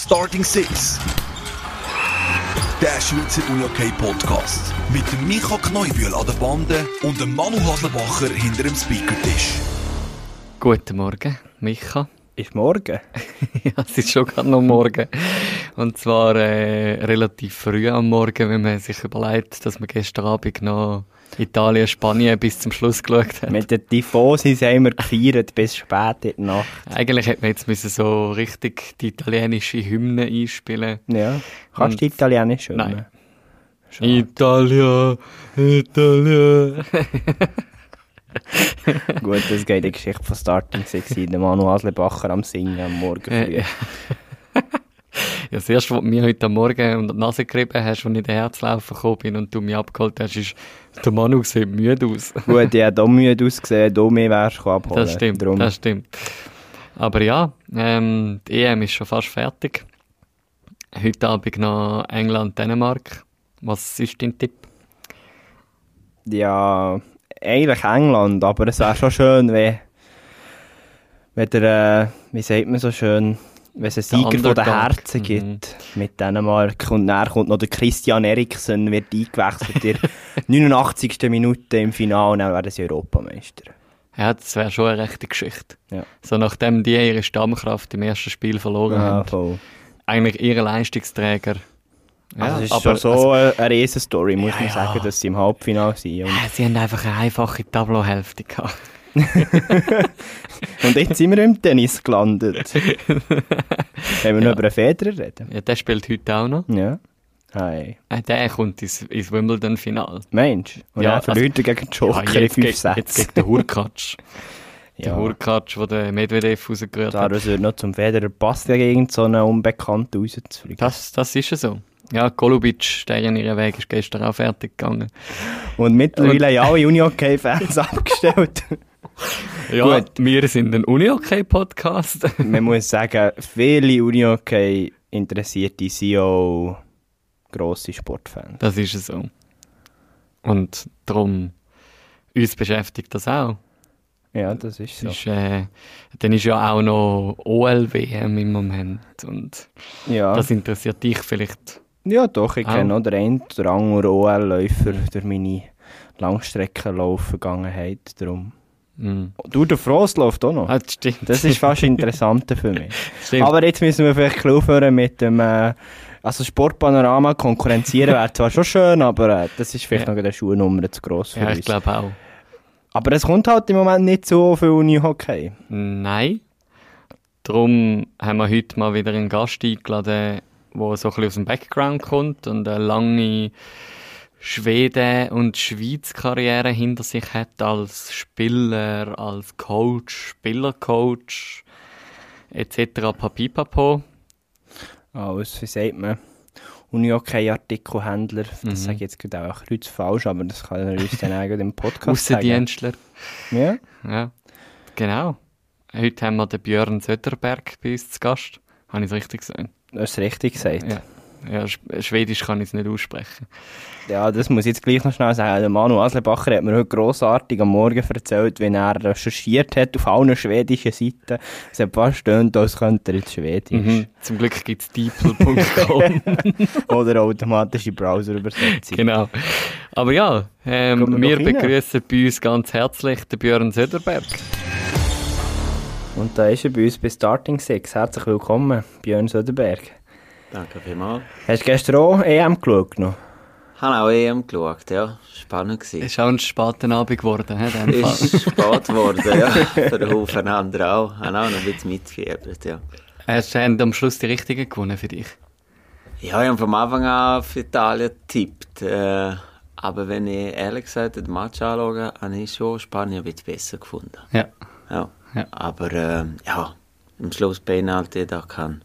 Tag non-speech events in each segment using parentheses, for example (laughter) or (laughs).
Starting Six. Der Schweizer Unihockey Podcast. Mit dem Micha Kneubühl an der Bande und dem Manu Haslebacher hinter dem Speakertisch. Guten Morgen, Micha. Ist morgen? (laughs) ja, es ist schon gerade noch morgen. Und zwar äh, relativ früh am Morgen, wenn man sich überlegt, dass man gestern Abend noch Italien, Spanien bis zum Schluss geschaut hat. Mit den Tifosis haben wir gefeiert bis spät in der Nacht. Eigentlich hätte man jetzt müssen so richtig die italienische Hymne einspielen Ja. Kannst du Italienisch Nein. üben? Italia, Italia. Gut, das geht die Geschichte von Starting Six sein. Der Manu Aslebacher am Singen am Morgen früh. Ja. Ja, das erste, was du mir heute Morgen unter die Nase gerieben hast, als ich in den Herzlaufen gekommen bin und du mich abgeholt hast, ist, der Manu sieht müde aus. Gut, habe auch müde ausgesehen, du mich wärst du abholen. Das stimmt, Darum. das stimmt. Aber ja, ähm, die EM ist schon fast fertig. Heute Abend noch England-Dänemark. Was ist dein Tipp? Ja, eigentlich England, aber es wäre schon schön, wenn, wenn der, äh, wie sagt man so schön, wenn es einen Der Sieger von den. Herzen Mhm. gibt mit Dänemark und dann kommt noch der Christian Eriksen, wird eingewechselt in der (laughs) 89. Minute im Finale und dann werden sie Europameister. Ja, das wäre schon eine rechte Geschichte. Ja. So nachdem die ihre Stammkraft im ersten Spiel verloren Ja, haben. voll. Eigentlich ihre Leistungsträger. Ja, also es ist aber schon so eine, eine Riesenstory, muss Ja, man ja. sagen, dass sie im Halbfinale sind. Äh, Sie haben einfach eine einfache Tableauhälfte gehabt. (laughs) und jetzt sind wir im Tennis gelandet. (laughs) Wenn wir noch über einen Federer reden. Ja, der spielt heute auch noch. Ja. Hey. Äh, der kommt ins, ins Wimbledon-Final. Mensch. Und Ja, ja, dann verliert er gegen Joker in jetzt, fünf gegen, jetzt Sätzen. gegen den Hurkacz. (laughs) Der Ja. Hurkacz, der den Medvedev rausgerührt Da hat. es wird noch zum Federer passt gegen so einen Unbekannten rauszufliegen. Das, das ist ja so. Ja, Golubic, der in ihren Weg, ist gestern auch fertig gegangen. Und mittlerweile haben alle Unihockey-Fans abgestellt. (laughs) Ja, Gut. wir sind ein Uni-Hockey-Podcast. (laughs) Man muss sagen, viele Unihockey-Interessierte sind auch grosse Sportfans. Das ist ja so. Und darum, uns beschäftigt das auch. Ja, das ist so. Ist, äh, dann ist ja auch noch OLWM im Moment. Und Ja, das interessiert dich vielleicht. ja doch, ich Auch. kenne noch den einen oder anderen OL-Läufer durch meine Langstreckenlauf-Vergangenheit. Darum. Mm. Du, der Frost läuft auch noch. Ah, das stimmt. Das ist fast interessanter für mich. (laughs) stimmt. Aber jetzt müssen wir vielleicht aufhören mit dem äh, also Sportpanorama konkurrenzieren wäre zwar schon schön, aber äh, das ist vielleicht Ja. noch eine Schuhnummer zu gross für ja, uns. ich glaube auch. Aber es kommt halt im Moment nicht so viel Unihockey. Nein. Darum haben wir heute mal wieder einen Gast eingeladen, der so ein bisschen aus dem Background kommt und eine lange Schweden- und Schweiz-Karriere hinter sich hat als Spieler, als Coach, Spielercoach etc. Papipapo. Als, wie sagt man, Unihockey-Artikelhändler. Das Mhm. sage ich jetzt gerade auch kreuz falsch, aber das kann er uns dann auch im Podcast sagen. Aussendienstler. Ja? Ja, genau. Heute haben wir den Björn Söderberg bei uns zu Gast. Habe ich es richtig gesagt? Das ist richtig gesagt. Ja. ja. Sch- Schwedisch kann ich es nicht aussprechen. Ja, das muss ich jetzt gleich noch schnell sagen. Der Manu Aslebacher hat mir heute grossartig am Morgen erzählt, wenn er recherchiert hat auf allen schwedischen Seiten. Es hat fast stöhnt, als könnte er jetzt Schwedisch. Mhm. Zum Glück gibt es deeple.com. (laughs) Oder automatische Browserübersetzung. genau. Aber ja, ähm, wir begrüßen bei uns ganz herzlich den Björn Söderberg. Und da ist er bei uns bei Starting Six. Herzlich willkommen, Björn Söderberg. Danke vielmals. Hast du gestern auch EM geschaut noch? Habe auch EM geschaut, ja. Spannend gewesen. Ist auch ein später Abend geworden, in dem Fall. Ist (laughs) spät geworden, ja. (laughs) Für einen Haufen andere auch. Haben auch noch ein bisschen mitgefiebert, ja. Hast du am Schluss die Richtigen gewonnen für dich? Ja, ich habe vom Anfang an auf Italien getippt. Äh, aber wenn ich ehrlich gesagt den Match anschaue, habe ich schon Spanien ein bisschen besser gefunden. Ja. Ja. Ja. Aber äh, ja, am Schluss Penalty, da kann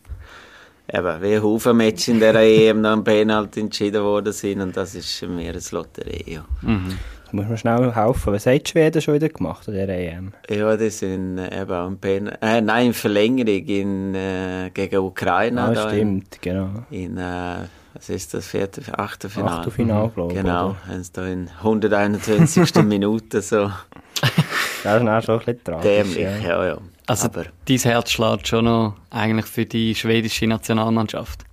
eben, wie Haufen Matches in der EM noch ein Penalty entschieden worden sind und das ist mehr eine Lotterie, ja. Mhm. Du musst mir schnell helfen. Was hat die Schweden schon wieder gemacht an dieser EM? Ja, das sind äh, eben auch ein Pen äh, nein, in Verlängerung in, äh, gegen Ukraine. Ah, da stimmt, genau. In, in äh, was ist das, vierte, achte Finale? Achtelfinale, glaube ich. Genau, haben sie da in 121. (laughs) Minute so Das ist dann schon ein bisschen tragisch. dämlich, ja. ja, ja. Also Aber dein Herz schlägt schon noch eigentlich für die schwedische Nationalmannschaft.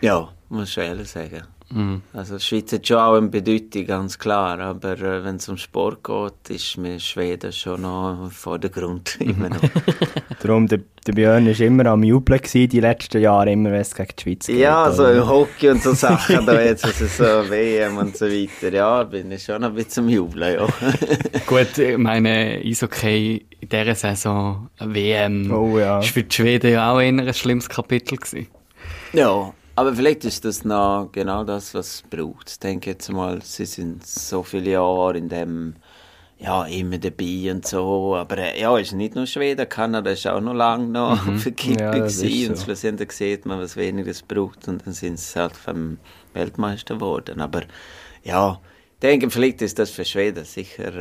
ja, muss ich ehrlich sagen. Mhm. Also die Schweiz hat schon auch eine Bedeutung, ganz klar. Aber äh, wenn es um Sport geht, ist mir Schweden schon noch vor der Grund. (laughs) Immer noch. (laughs) Darum, der, der Björn war immer am Jubeln gewesen, die letzten Jahre, immer wenn es gegen die Schweiz geht. ja, so im Hockey und so Sachen, da jetzt also so (laughs) WM und so weiter. Ja, bin ich schon ein bisschen am Jubeln, ja. Gut, ich meine, Eishockey in dieser Saison, WM, Oh ja. ist für die Schweden ja auch eher ein schlimmes Kapitel gewesen. Ja, aber vielleicht ist das noch genau das, was es braucht. Ich denke jetzt mal, sie sind so viele Jahre in dem, ja, immer dabei und so. Aber äh, ja, es ist nicht nur Schweden, Kanada ist auch noch lange noch (laughs) der Kippe Ja, gewesen. Und so. schlussendlich sieht man, was weniger es braucht. Und dann sind sie halt vom Weltmeister geworden. Aber ja, ich denke, vielleicht ist das für Schweden sicher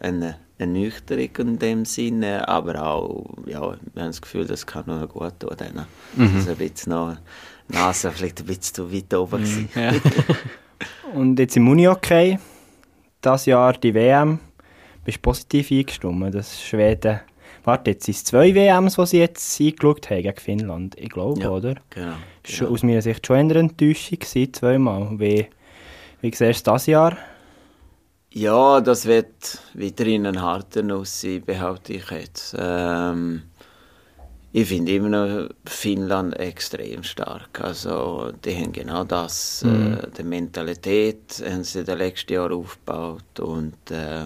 äh, eine Ernüchterung in dem Sinne, aber auch, ja, wir haben das Gefühl, das kann noch gut tun. Denen. Also ein bisschen noch, Nase vielleicht ein bisschen zu weit oben gewesen. Ja. (laughs) Und jetzt im Unihockey, das Jahr die WM, bist du positiv eingestimmt, dass Schweden... Warte, jetzt sind es zwei WMs, die sie jetzt eingeschaut haben gegen Finnland. Ich glaube, Ja, oder? Genau. Schon, genau. aus meiner Sicht schon eine Enttäuschung gewesen, zweimal. Wie, wie siehst du das Jahr? Ja, das wird weiterhin ein harter Nuss sein, behaupte ich jetzt. Ähm, ich finde immer noch Finnland extrem stark. Also, die haben genau das, äh, die Mentalität haben sie in den letzten Jahren aufgebaut. Und äh,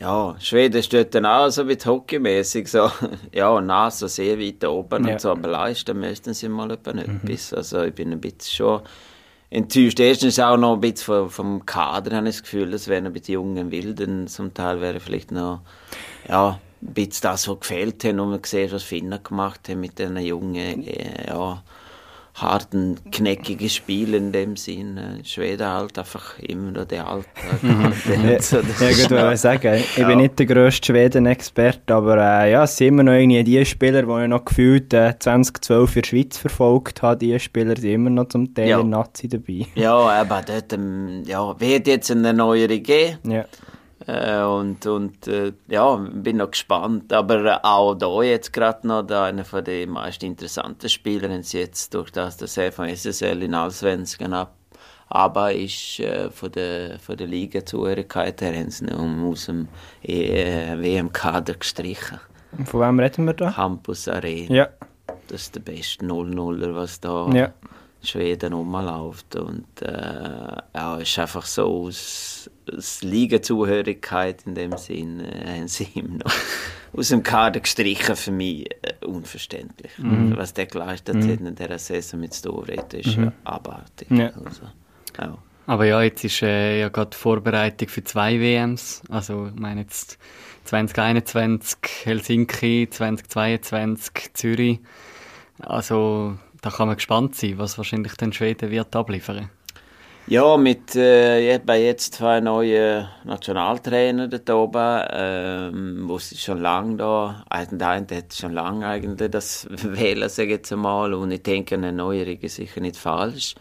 ja, Schweden steht dann auch so mit hockeymäßig so, (laughs) ja, Nase sehr weit oben Ja. und so, aber leisten müssten sie mal etwas. Also, ich bin ein bisschen schon enttäuscht. Erstens auch noch ein bisschen vom, vom Kader, habe ich das Gefühl, das wären ein bisschen jungen Wilden. Zum Teil wäre vielleicht noch, ja, ein bisschen das, was gefehlt hat. Und man sieht, was Finnen gemacht haben mit diesen jungen, äh, ja, harten, knackigen Spielen in dem Sinn. Äh, Schweden halt einfach immer noch der. (laughs) Ja, so, ja, gut, ich sagen. Ich Ja. bin nicht der grösste Schweden-Experte, aber äh, ja, es sind immer noch irgendwie die Spieler, die ich noch gefühlt äh, 2012 für die Schweiz verfolgt habe. Die Spieler sind immer noch zum Teil Ja. Nazi dabei. Ja, aber dort, ähm, ja, wird jetzt eine Erneuerung geben. Ja. Äh, und und äh, ja, bin noch gespannt. Aber äh, auch da jetzt gerade noch da einer von den meist interessanten Spielern sie jetzt durch das, dass er von SSL in Allsvenskan ab aber ist äh, von der von der Liga-Zugehörigkeit her haben sie ihn um, aus dem äh, WM-Kader gestrichen. Und Von wem reden wir da? Campus Arena. Ja. Das ist der beste 0-0er, was da Ja. Schweden rumläuft. Und äh, ja, es ist einfach so aus, aus in dem Sinn, äh, haben sie ihm noch (laughs) aus dem Kader gestrichen für mich äh, unverständlich. Was der geleistet hat in dieser Saison mit Storette ist äh, abartig. Ja. Also, ja. Aber ja, jetzt ist äh, ja gerade die Vorbereitung für zwei WMs. Also, ich meine jetzt 2021 Helsinki, 2022 Zürich. Also, da kann man gespannt sein, was wahrscheinlich dann Schweden wird abliefern. Ja, mit äh, bei jetzt zwei neuen Nationaltrainer dort oben, ähm, wo sie schon lange da, also der eine hat schon lange eigentlich das (laughs) wählen, sage ich jetzt einmal, und ich denke, eine Neuerung ist sicher nicht falsch.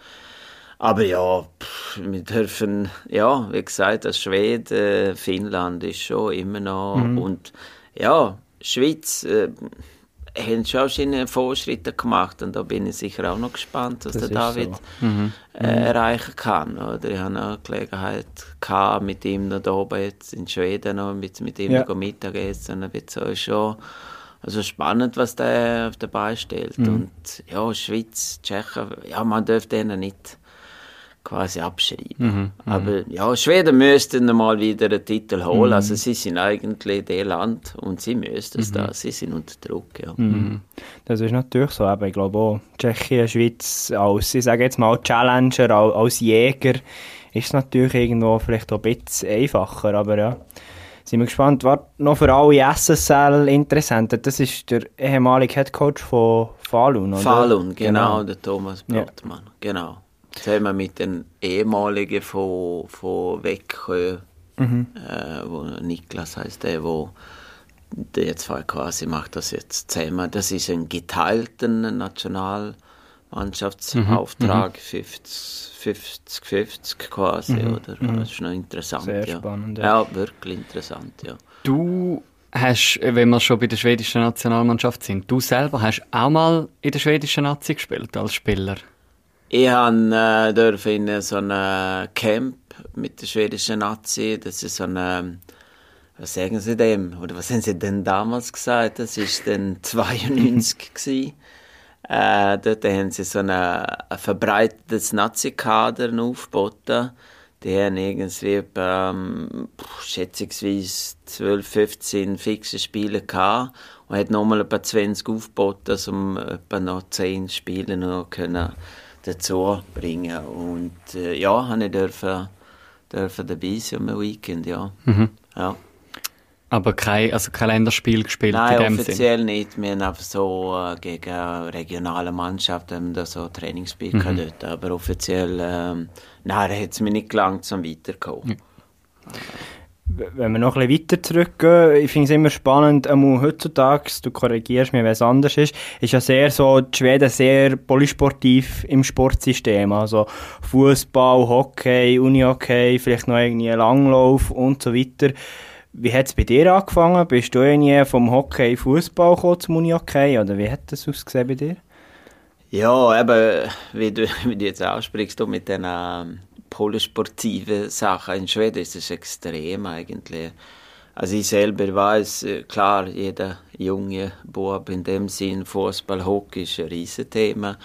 Aber ja, pff, wir dürfen, ja, wie gesagt, als Schweden, Finnland ist schon immer noch, und ja, Schweiz, äh, haben schon seine Fortschritte gemacht und da bin ich sicher auch noch gespannt, was Das der David so. äh, erreichen kann. Oder ich hatte auch Gelegenheit gehabt, mit ihm noch da oben jetzt in Schweden noch mit, mit ihm Ja. Mittagessen. Und so ist schon also spannend, was der auf der Beine stellt. Und ja, Schweiz, Tschechen, ja, man darf denen nicht quasi abschreiben. Aber ja, Schweden müssten mal wieder einen Titel holen. Also sie sind eigentlich der Land und sie müssten es da. Sie sind unter Druck, ja. Das ist natürlich so. Aber ich glaube auch, Tschechien, Schweiz, als, ich sage jetzt mal, Challenger, als, Jäger, ist es natürlich irgendwo vielleicht auch ein bisschen einfacher. Aber ja, sind wir gespannt. Was noch für alle SSL-Interessenten, das ist der ehemalige Headcoach von Falun, oder? Falun, genau, der Thomas Ja. Brotmann, genau. Zusammen mit den ehemaligen von, von Weckö, Mhm. äh, wo Niklas heißt der, wo der zwei quasi macht das jetzt zusammen. Das ist ein geteilten Nationalmannschaftsauftrag, 50-50 quasi, oder? Das ist noch interessant, Mhm. Sehr ja. spannend, ja. ja. wirklich interessant, ja. Du hast, wenn wir schon bei der schwedischen Nationalmannschaft sind, du selber hast auch mal in der schwedischen Nazi gespielt als Spieler? Ich habe äh, in so einem Camp mit der schwedischen Nazi, das ist so eine, was sagen Sie dem, oder was haben Sie denn damals gesagt? Das war dann (laughs) 92 gewesen. Äh, dort haben sie so ein, ein verbreitetes Nazi-Kader aufgeboten die haben irgendwie ähm, schätzungsweise 12, 15 fixe Spiele gehabt und hat nochmal etwa 20 aufgeboten, um etwa noch 10 Spiele noch können dazu bringen Und äh, ja, habe ich dürfen, dürfen dabei sein am Weekend, ja. Mhm. ja. Aber kein, also kein Länderspiel gespielt Nein, in dem offiziell Sinn. nicht. Wir haben einfach so äh, gegen regionale Mannschaften da so Trainingsspiel mhm. dort. Aber offiziell, ähm, nein, hat es mir nicht gelangt, zum weiterzukommen. Ja. Wenn wir noch ein bisschen weiter zurückgehen, ich finde es immer spannend, einmal heutzutage, du korrigierst mich, wenn es anders ist, ist ja sehr so, die Schweden sehr polysportiv im Sportsystem, also Fußball, Hockey, Unihockey, vielleicht noch irgendwie Langlauf und so weiter. Wie hat es bei dir angefangen? Bist du irgendwie vom Hockey Fußball gekommen zum Unihockey oder wie hat das ausgesehen bei dir? Ja, eben, wie du, (laughs) wie du jetzt aussprichst, du mit den ähm, polysportiven Sachen in Schweden ist es extrem eigentlich. Also ich selber weiß, äh, klar, jeder junge Bub in dem Sinn, Fußball, Hockey ist ein Riesenthema.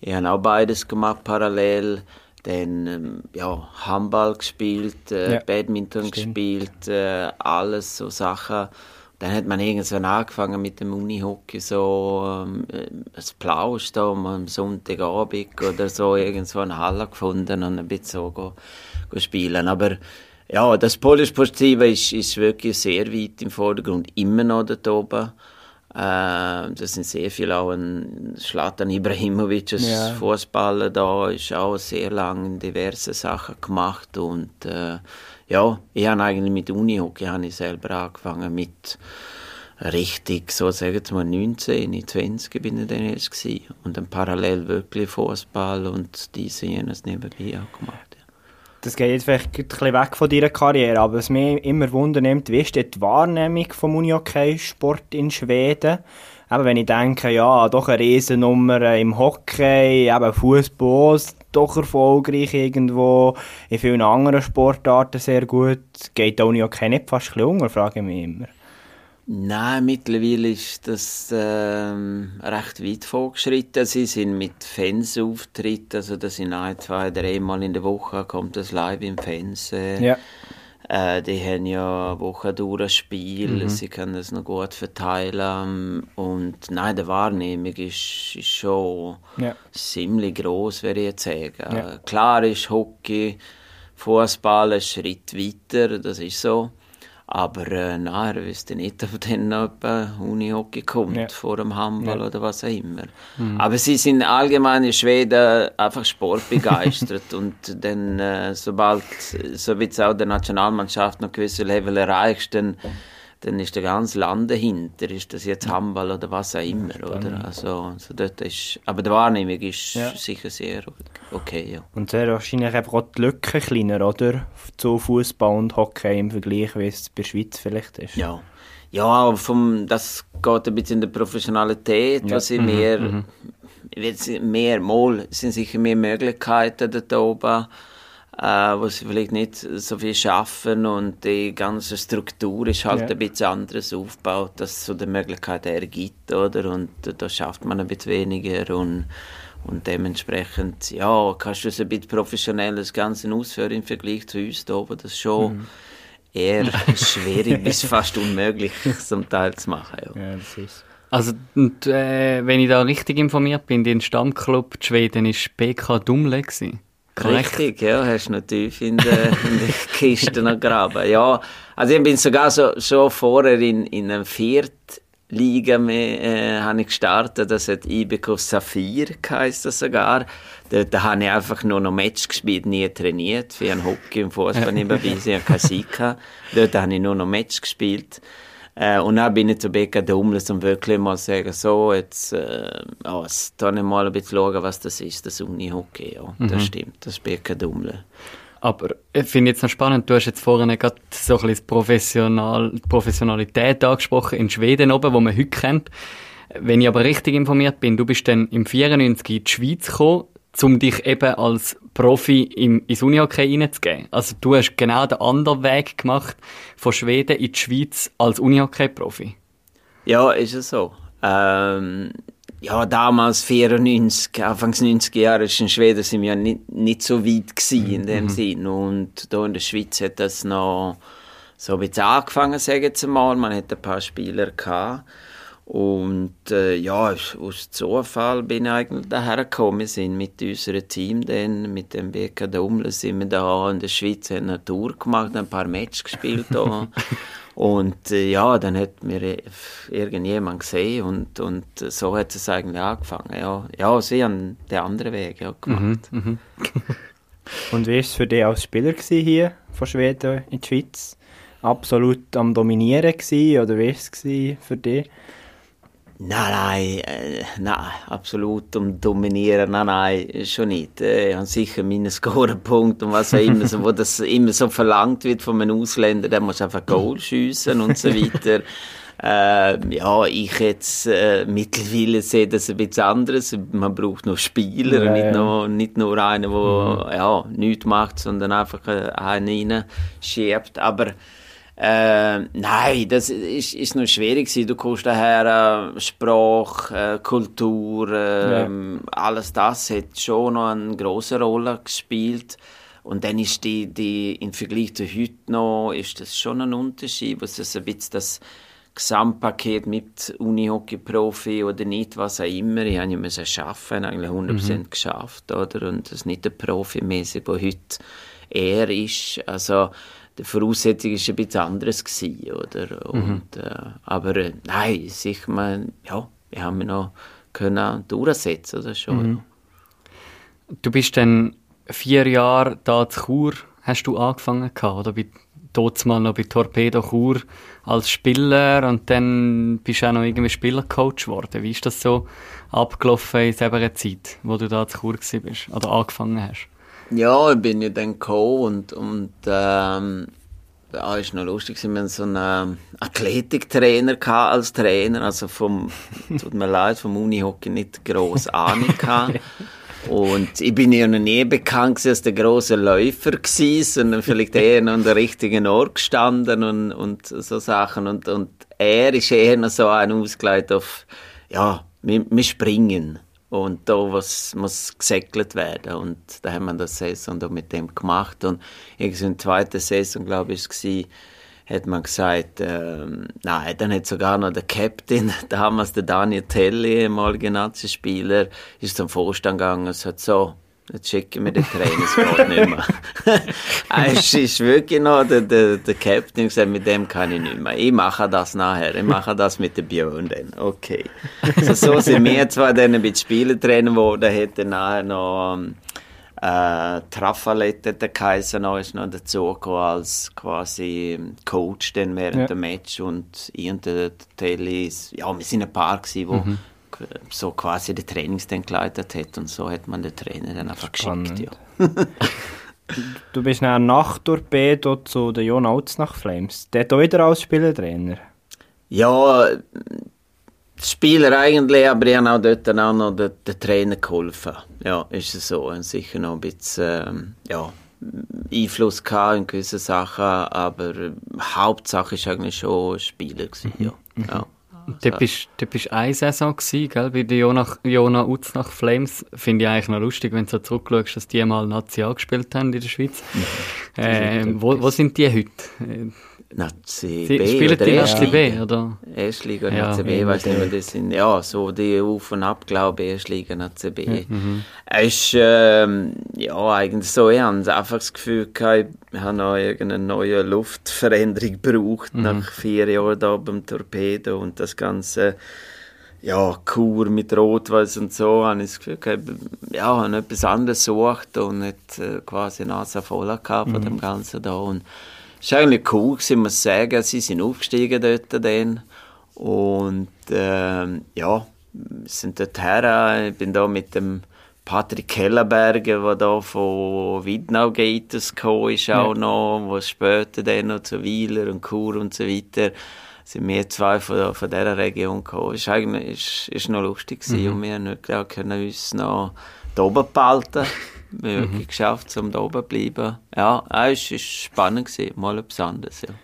Ich habe auch beides gemacht parallel dann ähm, ja, Handball gespielt, äh, ja, Badminton stimmt. gespielt, äh, alles so Sachen. Dann hat man irgendwann angefangen mit dem Unihockey, so ähm, Plausch da am Sonntagabend oder so irgendwo eine Halle gefunden und ein bisschen so go, go spielen. Aber ja, das Polysportive ist, ist wirklich sehr weit im Vordergrund, immer noch dort oben. Äh, das sind sehr viele auch ein Schlatan Ibrahimovic, ein ja. Fußballer da, ist auch sehr lange diverse Sachen gemacht und äh, ja, ich habe eigentlich mit Unihockey habe ich selber angefangen mit richtig, so sagen wir mal 19, 20 bin ich dann erst gewesen. und dann parallel wirklich Fußball und diese jenes nebenbei auch gemacht das geht jetzt vielleicht ein bisschen weg von deiner Karriere, aber was mich immer wundernimmt, wie ist die Wahrnehmung vom Unihockey-Sport in Schweden? Eben, wenn ich denke, ja, doch eine Riesennummer im Hockey, eben Fußball, doch erfolgreich irgendwo, in vielen anderen Sportarten sehr gut. Geht der Unihockey nicht fast ein bisschen unter, frage ich mich immer. Nein, mittlerweile ist das ähm, recht weit vorgeschritten. Sie sind mit Fansauftritten, also das sind ein, zwei, dreimal in der Woche kommt das live im Fernsehen. Ja. Äh, die haben ja eine Woche durch ein Spiel, mhm. sie können es noch gut verteilen. Und nein, die Wahrnehmung ist, ist schon ja. ziemlich groß, würde ich jetzt sagen. Ja. Klar ist Hockey, Fußball ein Schritt weiter, das ist so. Aber äh, nein, er wüsste nicht, ob dann noch Unihockey kommt, ja. vor dem Handball ja. oder was auch immer. Mhm. Aber sie sind allgemein in Schweden einfach sportbegeistert (laughs) und dann, äh, sobald, so wie es auch der Nationalmannschaft noch gewisse Level erreicht, dann dann ist der ganze Land dahinter, ist das jetzt Handball oder was auch immer, oder? Also, also dort ist, aber die Wahrnehmung ist ja. sicher sehr okay, ja. Und sehr wahrscheinlich einfach auch die Lücke kleiner, oder? Zu Fußball und Hockey im Vergleich, wie es bei der Schweiz vielleicht ist. Ja. Ja, vom, das geht ein bisschen in der Professionalität, ja. was ich mhm, mehr, mhm. mehr, mal sind sicher mehr Möglichkeiten da oben äh, wo sie vielleicht nicht so viel schaffen und die ganze Struktur ist halt ja. ein bisschen anders aufgebaut, dass es so die Möglichkeit ergibt, oder? Und da schafft man ein bisschen weniger und, und dementsprechend, ja, kannst du es ein bisschen professionell das Ganze ausführen im Vergleich zu uns da oben, das ist schon mhm. eher (laughs) schwierig bis fast unmöglich zum Teil zu machen, ja. ja das ist also, und, äh, wenn ich da richtig informiert bin, den Stammclub Schweden ist BK Dumle gewesen. Richtig, ja, hast du noch tief in der, in der Kiste noch graben. Ja, also ich bin sogar so, schon vorher in, in einer Viertliga äh, habe ich gestartet, das hat Ibeco Saphir heisst das sogar. Da, da habe ich einfach nur noch Match gespielt, nie trainiert, für einen Hockey und Fußball (laughs) nebenbei, ich habe keine Sika. Dort habe ich nur noch Match gespielt. Äh, und dann bin ich zu Becca Dumles um wirklich mal sagen, so, jetzt, äh, oh, jetzt mal ein bisschen schauen, was das ist, das Unihockey, ja, mhm. das stimmt, das ist Becca Dumle. Aber ich finde jetzt noch spannend, du hast jetzt vorhin gerade so ein bisschen Professional, Professionalität angesprochen in Schweden oben, wo man heute kennt. Wenn ich aber richtig informiert bin, du bist dann im 94 in die Schweiz gekommen, um dich eben als Profi im, ins Unihockey reinzugeben. Also du hast genau den anderen Weg gemacht, von Schweden in die Schweiz als Unihockey-Profi. Ja, ist es so. Ähm, ja, damals 94, Anfangs 90 Jahre in Schweden sind wir ja nicht, nicht so weit gewesen in dem mhm. Sinn. Und da in der Schweiz hat das noch so ein bisschen angefangen, sagen wir mal. Man hat ein paar Spieler gehabt. Und äh, ja, aus Zufall bin ich eigentlich daher gekommen. Wir sind mit unserem Team dann, mit dem BK Dumle, sind wir da in der Schweiz eine Tour gemacht, ein paar Matches gespielt. (laughs) und äh, ja, dann hat mir irgendjemand gesehen und, und so hat es eigentlich angefangen. Ja, ja sie haben den anderen Weg ja, gemacht. Mhm, mhm. (laughs) und wie war es für dich als Spieler hier von Schweden in die Schweiz? Absolut am Dominieren gewesen, oder wie war es für dich? Nein, nein, äh, nein, absolut um dominieren, nein, nein, schon nicht. Äh, ich habe sicher meine (laughs) Scorepunkte und was auch immer, so, wo das immer so verlangt wird von einem Ausländer, der muss einfach Goal schiessen und so weiter. (laughs) Äh, ja, ich jetzt äh, mittlerweile sehe das ein bisschen anderes. Man braucht noch Spieler, ja, nicht, ja. Nur, nicht nur einen, der mhm. ja, nichts macht, sondern einfach äh, einen reinschiebt. Aber äh, nein, das ist, ist noch schwierig gewesen. Du kommst daher, äh, Sprache, äh, Kultur, äh, ja. alles das hat schon noch eine große Rolle gespielt. Und dann ist die, die, im Vergleich zu heute noch, ist das schon ein Unterschied, was das ein bisschen das Gesamtpaket mit Unihockey-Profi oder nicht, was auch immer. Ich habe ja müssen schaffen, eigentlich 100% mhm. geschafft, oder? Und das ist nicht der Profimäßig, der heute er ist. Also, die Voraussetzung war ein bisschen anderes gewesen, oder? Und, mhm. äh, aber äh, nein, sicher, man, ja, wir haben wir noch können durchsetzen, das schon. Mhm. Du bist dann vier Jahre da zu Chur, hast du angefangen gehabt, oder? Bei, dort mal noch bei Torpedo Chur als Spieler und dann bist du auch noch irgendwie Spielercoach geworden. Wie ist das so abgelaufen in dieser Zeit, wo du da zu Chur bist oder angefangen hast? Ja, ich bin ja dann gekommen und, und ähm, ja, ist noch lustig, wir hatten so einen Athletiktrainer als Trainer, also vom, (laughs) tut mir leid, vom Unihockey nicht gross Ahnung (laughs) gehabt. Und ich bin ja noch nie bekannt als der große Läufer gewesen, sondern vielleicht eher noch an der richtigen Ort gestanden und, und so Sachen. Und, und er ist eher noch so ein Ausgleich auf, ja, wir, wir springen. Und da was muss gesäckelt werden. Und da haben wir das Saison da mit dem gemacht. Und irgendwie in der zweiten Saison, glaube ich, war hat man gesagt, ähm, nein, dann hat sogar noch der Captain, (laughs) damals der Daniel Telly, ehemaliger Nazi-Spieler, ist zum Vorstand gegangen und hat so, Jetzt schicken wir den Trainer, es geht nicht mehr. (laughs) es ist wirklich noch der, der, der Captain gesagt, mit dem kann ich nicht mehr. Ich mache das nachher, ich mache das mit dem Björn dann. Okay. Also so sind wir zwar dann ein bisschen Spielertrainer geworden, hätte nachher noch ähm, äh, Trafalette, der Kaiser, noch, ist noch dazu als quasi Coach dann während ja. dem Match und ich und der Telly, ja, wir sind ein Paar gewesen, wo mhm so quasi den Trainings dann geleitet hat und so hat man den Trainer dann einfach Spannend. geschickt. Ja. (laughs) du bist dann nach Torpedo zu den Jon nach Flames. Der auch wieder als Spielertrainer? Ja, Spieler eigentlich, aber ich habe auch dort auch noch den, den Trainer geholfen. Ja, ist es so. Und sicher noch ein bisschen ähm, ja, Einfluss gehabt in gewissen Sachen, aber Hauptsache ist eigentlich schon Spieler gewesen, ja. Mhm. ja. (laughs) Bist, du bist eine Saison gewesen, gell, bei den Jona, Jona Uznach Flames. Finde ich eigentlich noch lustig, wenn du so zurückschaust, dass die mal Nazi gespielt haben in der Schweiz. Äh, wo, wo sind die heute? Nazi B. Spielen die Nazi B, oder? Erstliga ja, Nazi B, weiß nicht mehr, das sind, ja, so die Auf- und Ab, glaube ich, Erstliga. Mhm. Es ist, ähm, ja, eigentlich so, ich habe einfach das Gefühl gehabt, ich habe noch irgendeine neue Luftveränderung gebraucht, mhm. nach vier Jahren da beim Torpedo und das Ganze, ja, Kur mit Rotweiß und so, habe ich das Gefühl gehabt, ja, habe etwas anderes gesucht und nicht äh, quasi Nase voll gehabt von mhm. dem Ganzen da und es war eigentlich cool, gewesen, muss ich sagen. Sie sind aufgestiegen dort dann. Und äh, ja, sind dort her. Ich bin da mit dem Patrick Kellerberger, der da von Widnau Gators gekommen ist, ja. auch noch, wo später dann noch zu Wieler und Chur und so weiter, sind wir zwei von, von dieser Region gekommen. Ist eigentlich, ist, ist noch lustig gewesen mhm. und wir nicht, können uns noch da oben behalten. (laughs) Wir mhm. geschafft, um da oben zu bleiben. Ja, es war spannend, gewesen, mal etwas anderes, ja.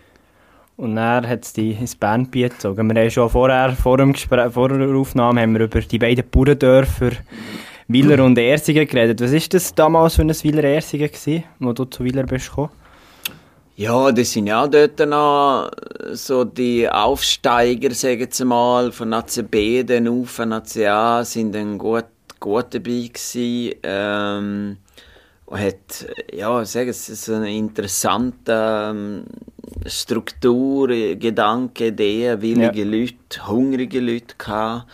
Und dann hat es die ins Bandbiet gezogen. Wir haben schon vorher, vor, dem Gespräch, vor der Aufnahme, haben wir über die beiden Bauerndörfer Wieler und Ersingen geredet. Was war das damals für ein Wieler Ersingen, gewesen, wo du zu Wieler bist gekommen? Ja, das sind ja dort noch so die Aufsteiger, sagen wir mal, von ACB dann auf ACA, sind dann gut, gut dabei gewesen. Ähm, hat, ja, ich sage, es ist eine interessante ähm, Struktur, Gedanken, Ideen, willige ja. Leute, hungrige Leute gehabt.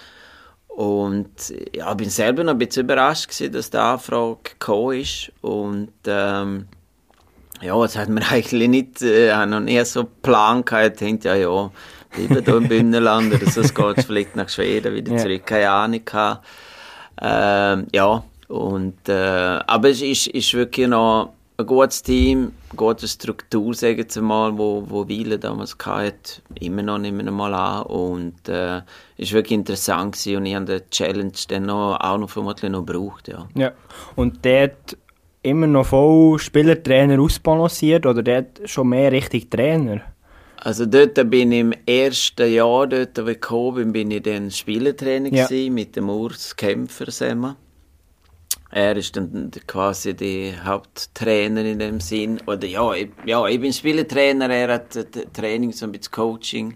Und ja, ich bin selber noch ein bisschen überrascht gewesen, dass die Anfrage gekommen ist. Und ähm, ja, es hat mir (laughs) eigentlich nicht, äh, noch nie so Plan gehabt. Ich dachte, ja, ja, lieber hier im (laughs) Bündnerland oder sonst geht es vielleicht nach Schweden wieder ja. zurück. Keine Ahnung gehabt. Ähm, ja, und, äh, aber es ist, ist wirklich noch ein gutes Team, eine gute Struktur, sagen wir mal, wo, wo Wiele damals hatte, immer noch, nehmen wir mal an. Und äh, war wirklich interessant gewesen und ich habe den Challenge dann noch, auch noch vermutlich noch gebraucht, ja. Ja, und dort immer noch voll Spielertrainer ausbalanciert oder dort schon mehr richtig Trainer? Also dort bin ich im ersten Jahr, dort, wo ich gekommen bin, bin ich dann Spielertrainer ja. mit dem Urs Kämpfer zusammen. Er ist dann quasi der Haupttrainer in dem Sinn. Oder ja, ich, ja, ich bin Spielertrainer, er hat Training, so ein bisschen Coaching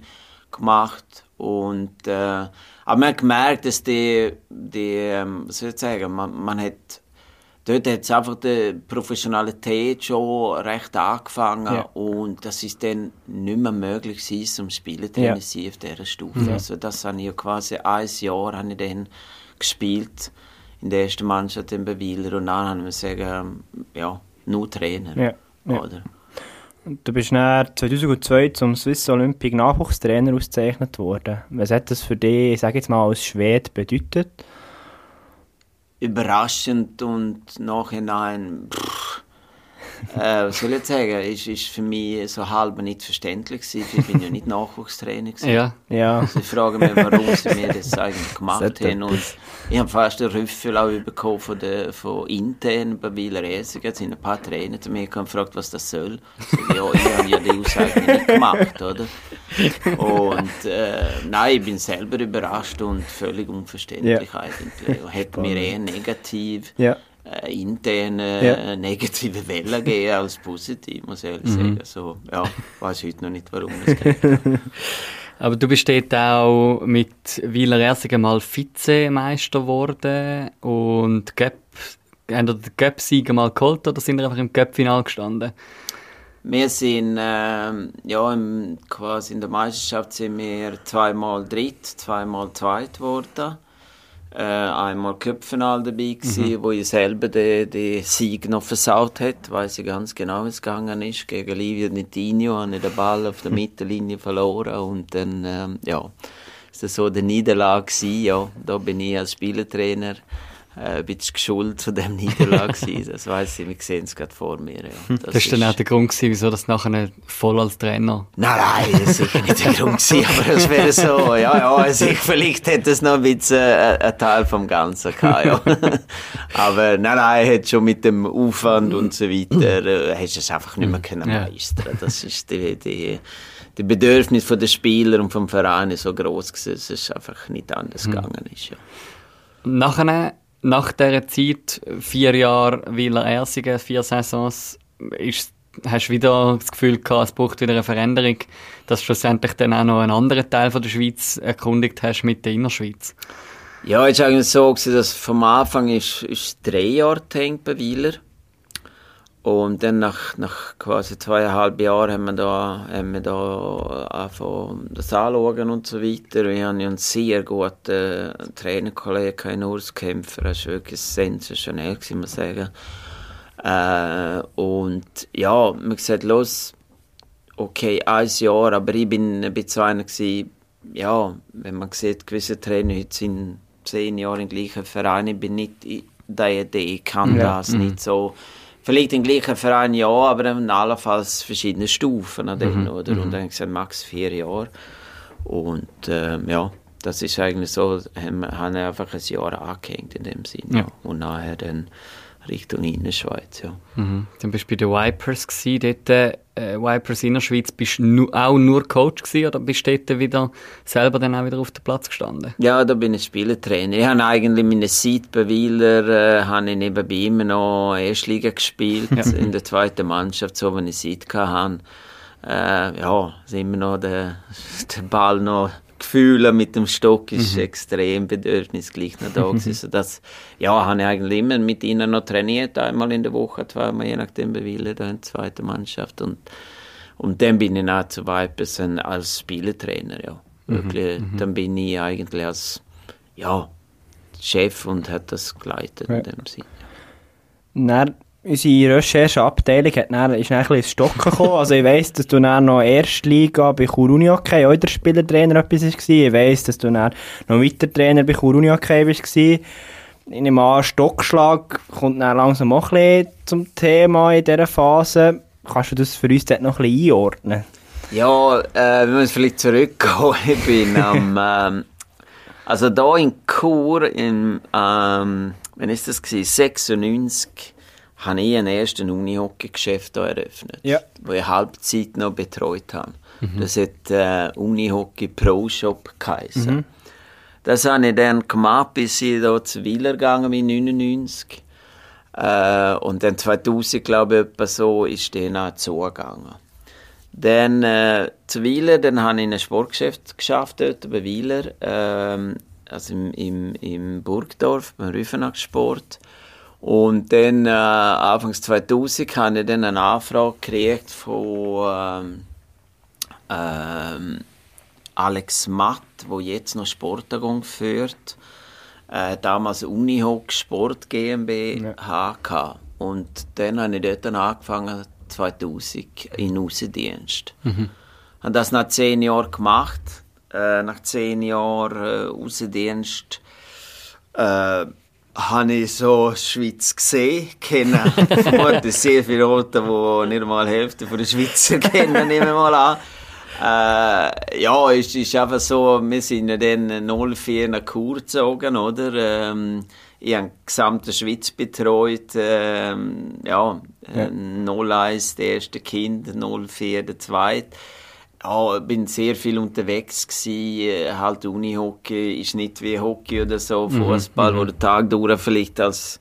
gemacht. Und, äh, aber man hat gemerkt, dass die, die ähm, was soll ich sagen, man, man hat, dort hat es einfach die Professionalität schon recht angefangen ja. und das ist dann nicht mehr möglich gewesen, zum Spielertrainer ja. auf dieser Stufe. Mhm. Also das habe ich ja quasi ein Jahr habe ich dann gespielt in der ersten Mannschaft in Beweiler und dann haben wir sagen, ja, nur Trainer. Ja, ja. Oder? Du bist dann 2002 zum Swiss Olympic Nachwuchstrainer ausgezeichnet worden. Was hat das für dich, sage jetzt mal, als Schwede bedeutet? Überraschend und nachhinein, pff, äh, was soll ich sagen, ist, ist für mich so halb nicht verständlich gewesen. Ich bin ja nicht Nachwuchstrainer gewesen. Ja. ja. Also ich frage mich, warum sie mir das eigentlich gemacht haben. Und ich habe fast einen Rüffel auch bekommen von, der, von intern bei Wieler Essig. Jetzt sind ein paar Trainer zu mir gefragt, was das soll. Ich ja, ich habe ja die Aussage nicht gemacht, oder? Und äh, nein, ich bin selber überrascht und völlig unverständlich ja. eigentlich. Hat mir eher negativ ja äh, interne ja. negative Welle (laughs) gehen als positiv, muss ich ehrlich mhm. sagen. Also, ja, weiß heute noch nicht, warum es geht. (laughs) Aber du bist dort auch mit Wieler Ersingen mal Vizemeister geworden und Göpp, haben den Göpp-Sieger mal geholt oder sind wir einfach im Göpp-Final gestanden? Wir sind, äh, ja, im, quasi in der Meisterschaft sind wir zweimal dritt, zweimal zweit geworden äh, einmal Köpfenal dabei gewesen, mhm. wo ich selber den, den Sieg noch versaut hat, weiß ich ganz genau, wie es gegangen ist. Gegen Livio Netinho habe ich den Ball auf der (laughs) Mittellinie verloren und dann, ähm, ja, ist das so der Niederlage gewesen, ja. Da bin ich als Spielertrainer äh, ein bisschen geschuld zu dem (laughs) Niederlage Das weiß ich, wir sehen es gerade vor mir. Ja. Das, das ist dann auch der Grund gewesen, wieso das nachher voll als Trainer... Nein, nein, das ist sicher nicht der Grund gewesen, aber es wäre so, ja, ja, also ich, vielleicht hätte es noch ein bisschen äh, ein Teil vom Ganzen gehabt, ja. (laughs) aber nein, nein, hat schon mit dem Aufwand und so weiter, äh, hast du es einfach nicht mehr können ja. meistern. Das ist die, die die Bedürfnis der Spieler und vom Verein so groß gewesen, dass es einfach nicht anders mhm. gegangen ist. Ja. Nachher nach dieser Zeit, vier Jahre Wieler Ersingen, vier Saisons, ist, hast du wieder das Gefühl gehabt, es braucht wieder eine Veränderung, dass du schlussendlich dann auch noch einen anderen Teil von der Schweiz erkundigt hast mit der Innerschweiz? Ja, es war eigentlich so, dass vom Anfang ist, ist drei Jahre hängt bei Wieler. Und dann nach, nach quasi zweieinhalb Jahren haben wir da, haben wir da angefangen, das anschauen und so weiter. Wir haben einen sehr guten Trainerkollegen in Urskämpfer. Das war wirklich sensationell, muss man sagen. Äh, und ja, man gesagt, los, okay, ein Jahr, aber ich bin ein bisschen einer gewesen, ja, wenn man sieht, gewisse Trainer heute sind zehn Jahre im gleichen Verein, ich bin nicht die Idee, kann Ja. das nicht so. Vielleicht im gleichen Verein ja, aber dann allenfalls verschiedene Stufen an denen, oder? Und dann ich gesagt, max vier Jahre. Und ähm, ja, das ist eigentlich so, haben haben einfach ein Jahr angehängt in dem Sinn. Ja. Und nachher dann Richtung Innerschweiz, ja. Mhm. Dann bist du bei den Vipers gsi, dort, äh, Vipers Innerschweiz, bist du nu auch nur Coach gsi oder bist du dort wieder selber dann auch wieder auf dem Platz gestanden? Ja, da bin ich Spielertrainer. Ich habe eigentlich meine Wieler, äh, habe ich nebenbei immer noch Erstliga gespielt, in der zweiten Mannschaft, so wenn ich Zeit hatte. Äh, ja, sind immer noch der, (laughs) der Ball noch Gefühle mit dem Stock ist extrem Bedürfnis gleich noch da (laughs) gewesen. So das, ja, habe ich eigentlich immer mit ihnen noch trainiert, einmal in der Woche, zweimal, je nachdem bei Wieler, da in der zweiten Mannschaft und und dann bin ich auch zu Vipers als Spielertrainer, ja. Wirklich, dann bin ich eigentlich als, ja, Chef und hat das geleitet Ja. in dem Sinne. Dann, unsere Rechercheabteilung hat dann, ist dann ein bisschen ins Stocken gekommen. Also ich weiss, dass du dann noch Erstliga bei Chur Uni Hockey, auch der Spielertrainer etwas warst. Ich weiss, dass du dann noch weiter Trainer bei Chur Uni Hockey warst. Nehme an, Stockschlag kommt dann langsam auch ein bisschen zum Thema in dieser Phase. Kannst du das für uns dort noch ein bisschen einordnen? Ja, äh, wir müssen vielleicht zurückgehen. (laughs) Ich bin am, (laughs) ähm, also da in Chur, im, ähm, wann ist das gewesen? 96, habe ich ein erstes Unihockey-Geschäft eröffnet, Ja. wo ich Halbzeit noch betreut habe. Das hat äh, Unihockey Pro Shop geheißen. Das habe ich dann gemacht, bis ich da zu Wieler gegangen bin, 99. Äh, und dann 2000, glaube ich, etwa so, ist dann auch zugegangen. Dann äh, zu Wieler, dann habe ich in einem Sportgeschäft geschafft dort bei Wieler, ähm, also im, im, im Burgdorf, beim Rüfenach Sport. Und dann, äh, Anfangs 2000, habe ich dann eine Anfrage gekriegt von ähm, ähm, Alex Matt, wo jetzt noch Sportagung führt, äh, damals Unihock Sport GmbH gehabt. Und dann habe ich dort dann angefangen, 2000, in Außendienst. Habe das nach zehn Jahren gemacht. Äh, nach zehn Jahren äh, Außendienst äh, habe ich so Schweiz gesehen, kennen. (laughs) Vorher sehr viele Orte, die nicht mal die Hälfte von der Schweizer (laughs) kennen, nehmen wir mal an. Äh, ja, es ist einfach so, wir sind ja dann 04 nach Chur gezogen, oder? Ähm, ich habe die gesamte Schweiz betreut, ähm, ja, Ja. äh, 01 der erste Kind, 04 der zweite. Ja, bin sehr viel unterwegs gsi, äh, halt Unihockey ist nicht wie Hockey oder so, Fußball, wo der Tag durch vielleicht als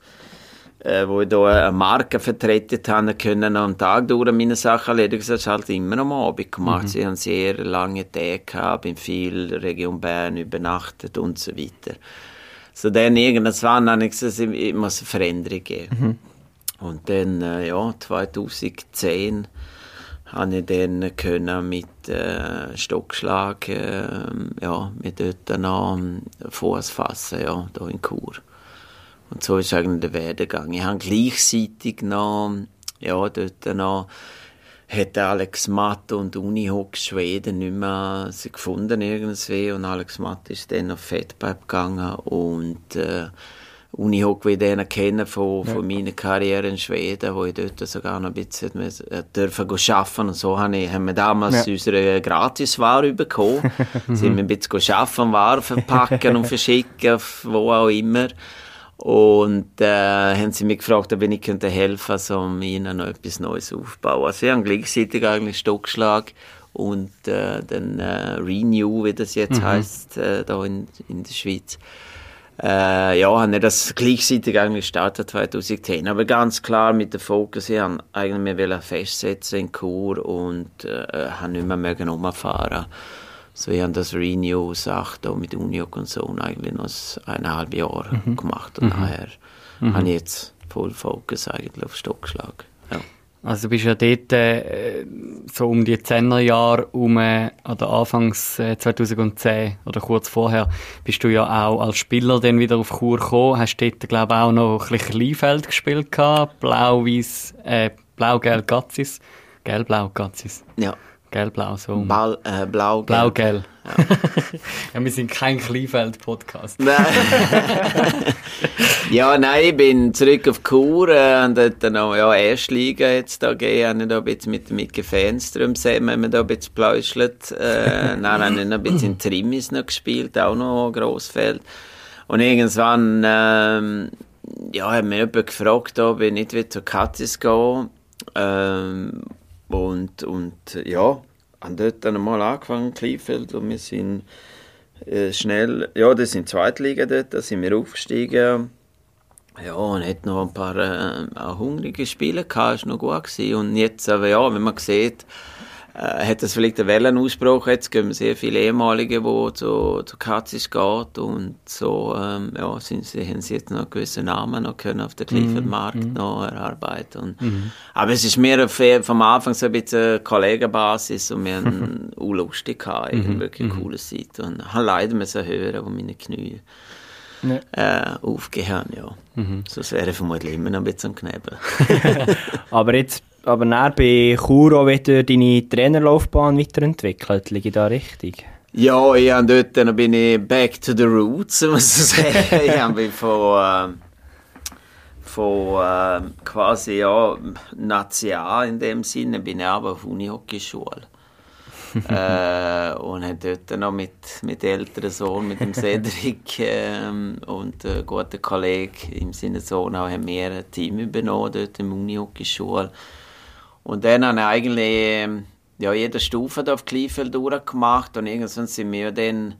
äh, wo ich da eine Marke vertreten habe, können am Tag durch meine Sachen erledigen. Das habe halt immer am Abend gemacht. Sie haben sehr lange Tage gehabt, bin viel Region Bern übernachtet und so weiter. So dann irgendwann habe ich gesagt, es muss eine Veränderung geben. Und dann, äh, ja, 2010 habe ich dann können mit äh, Stockschlag, äh, ja, mit dort noch ähm, Fuß fassen, ja, da in Chur. Und so ist eigentlich der Werdegang. Ich habe gleichzeitig noch, ja, dort noch, hat Alex Matt und Unihock Schweden nicht mehr sie gefunden irgendwie und Alex Matt ist dann auf Fettpipe gegangen und äh, Unihock, wie ich den kennen von, von meiner Karriere in Schweden, wo ich dort sogar noch ein bisschen äh, dürfen arbeiten und so habe ich, haben wir damals Ja. unsere Gratisware bekommen. (laughs) sind wir ein bisschen arbeiten, Ware verpacken und verschicken, wo auch immer. Und äh, haben sie mich gefragt, ob ich nicht könnte helfen könnte, um ihnen noch etwas Neues aufzubauen. Also wir haben gleichzeitig eigentlich Stockschlag und äh, dann äh, Renew, wie das jetzt heißt, äh, da in, in der Schweiz. Äh, ja, haben wir das gleichzeitig eigentlich gestartet 2010. Aber ganz klar mit dem Fokus, ich haben eigentlich mehr festsetzen in Chur und äh, haben nicht mehr mögen umfahren. So, ich habe das Renew-Sache da mit Uniok und so eigentlich noch eineinhalb Jahre gemacht und nachher habe ich jetzt voll Fokus eigentlich auf Stockschlag. Also du bist ja dort äh, so um die 10er Jahre um, äh, oder Anfangs äh, 2010 oder kurz vorher, bist du ja auch als Spieler dann wieder auf Chur gekommen, hast dort glaube auch noch ein bisschen Kleinfeld gespielt gehabt, blau-weiß, äh, blau-gelb Gatzis, gelb-blau Gatzis, ja. Gelb-blau, so. Ball, äh, blau, Blau-gelb. Ja. (laughs) ja. wir sind kein Kleinfeld-Podcast. Nein. (laughs) ja, nein, ich bin zurück auf Chur äh, und dort noch, ja, Erstliga jetzt da gegeben, habe ich da ein bisschen mit, Fans drum gesehen, haben wir da ein bisschen pläuschelt. Äh, dann habe ich noch ein bisschen in Trimis noch gespielt, auch noch Grossfeld. Und irgendwann, ähm, ja, hat mich jemand gefragt, ob ich nicht wieder zu Katzis gehe. Ähm, und, und ja, haben dort dann mal angefangen, Kleinfeld, und wir sind äh, schnell, ja, das sind Zweitliga dort, da sind wir aufgestiegen. Ja, und hat noch ein paar äh, hungrige Spiele gehabt, ist noch gut gewesen. Und jetzt, aber ja, wenn man sieht, äh, hat das vielleicht einen Wellenausbruch. Jetzt gehen sehr viele ehemalige, die zu, zu Katzis geht und so ähm, ja, sind sie, haben sie jetzt noch gewisse Namen noch können auf der Clifford-Markt mhm. noch erarbeiten. Und, mhm. Aber es ist mehr vom Anfang so ein bisschen Kollegenbasis und wir haben (laughs) auch lustig gehabt, mhm. wirklich eine mhm. coole Zeit. Und habe leider müssen hören, wo meine Knie ja. äh, aufgehört, ja. Mhm. Sonst wäre vermutlich immer noch ein bisschen am Knebel. (laughs) Aber jetzt aber dann bei Chur auch wieder deine Trainerlaufbahn weiterentwickelt. Liege ich da richtig? Ja, ich habe dort dann bin ich back to the roots, (laughs) muss ich sagen. ich habe von, äh, von äh, quasi ja, National in dem Sinne, bin ich aber auf Unihockeyschule. (laughs) äh, und habe dort noch mit, mit älteren Sohn, mit dem (laughs) Cedric ähm, und einem guten Kollegen im Sinne Sohn auch haben wir ein Team übernommen dort im Unihockeyschule. Und dann habe ich eigentlich ähm, ja, jede Stufe auf Kleefeld durchgemacht und irgendwann sind wir dann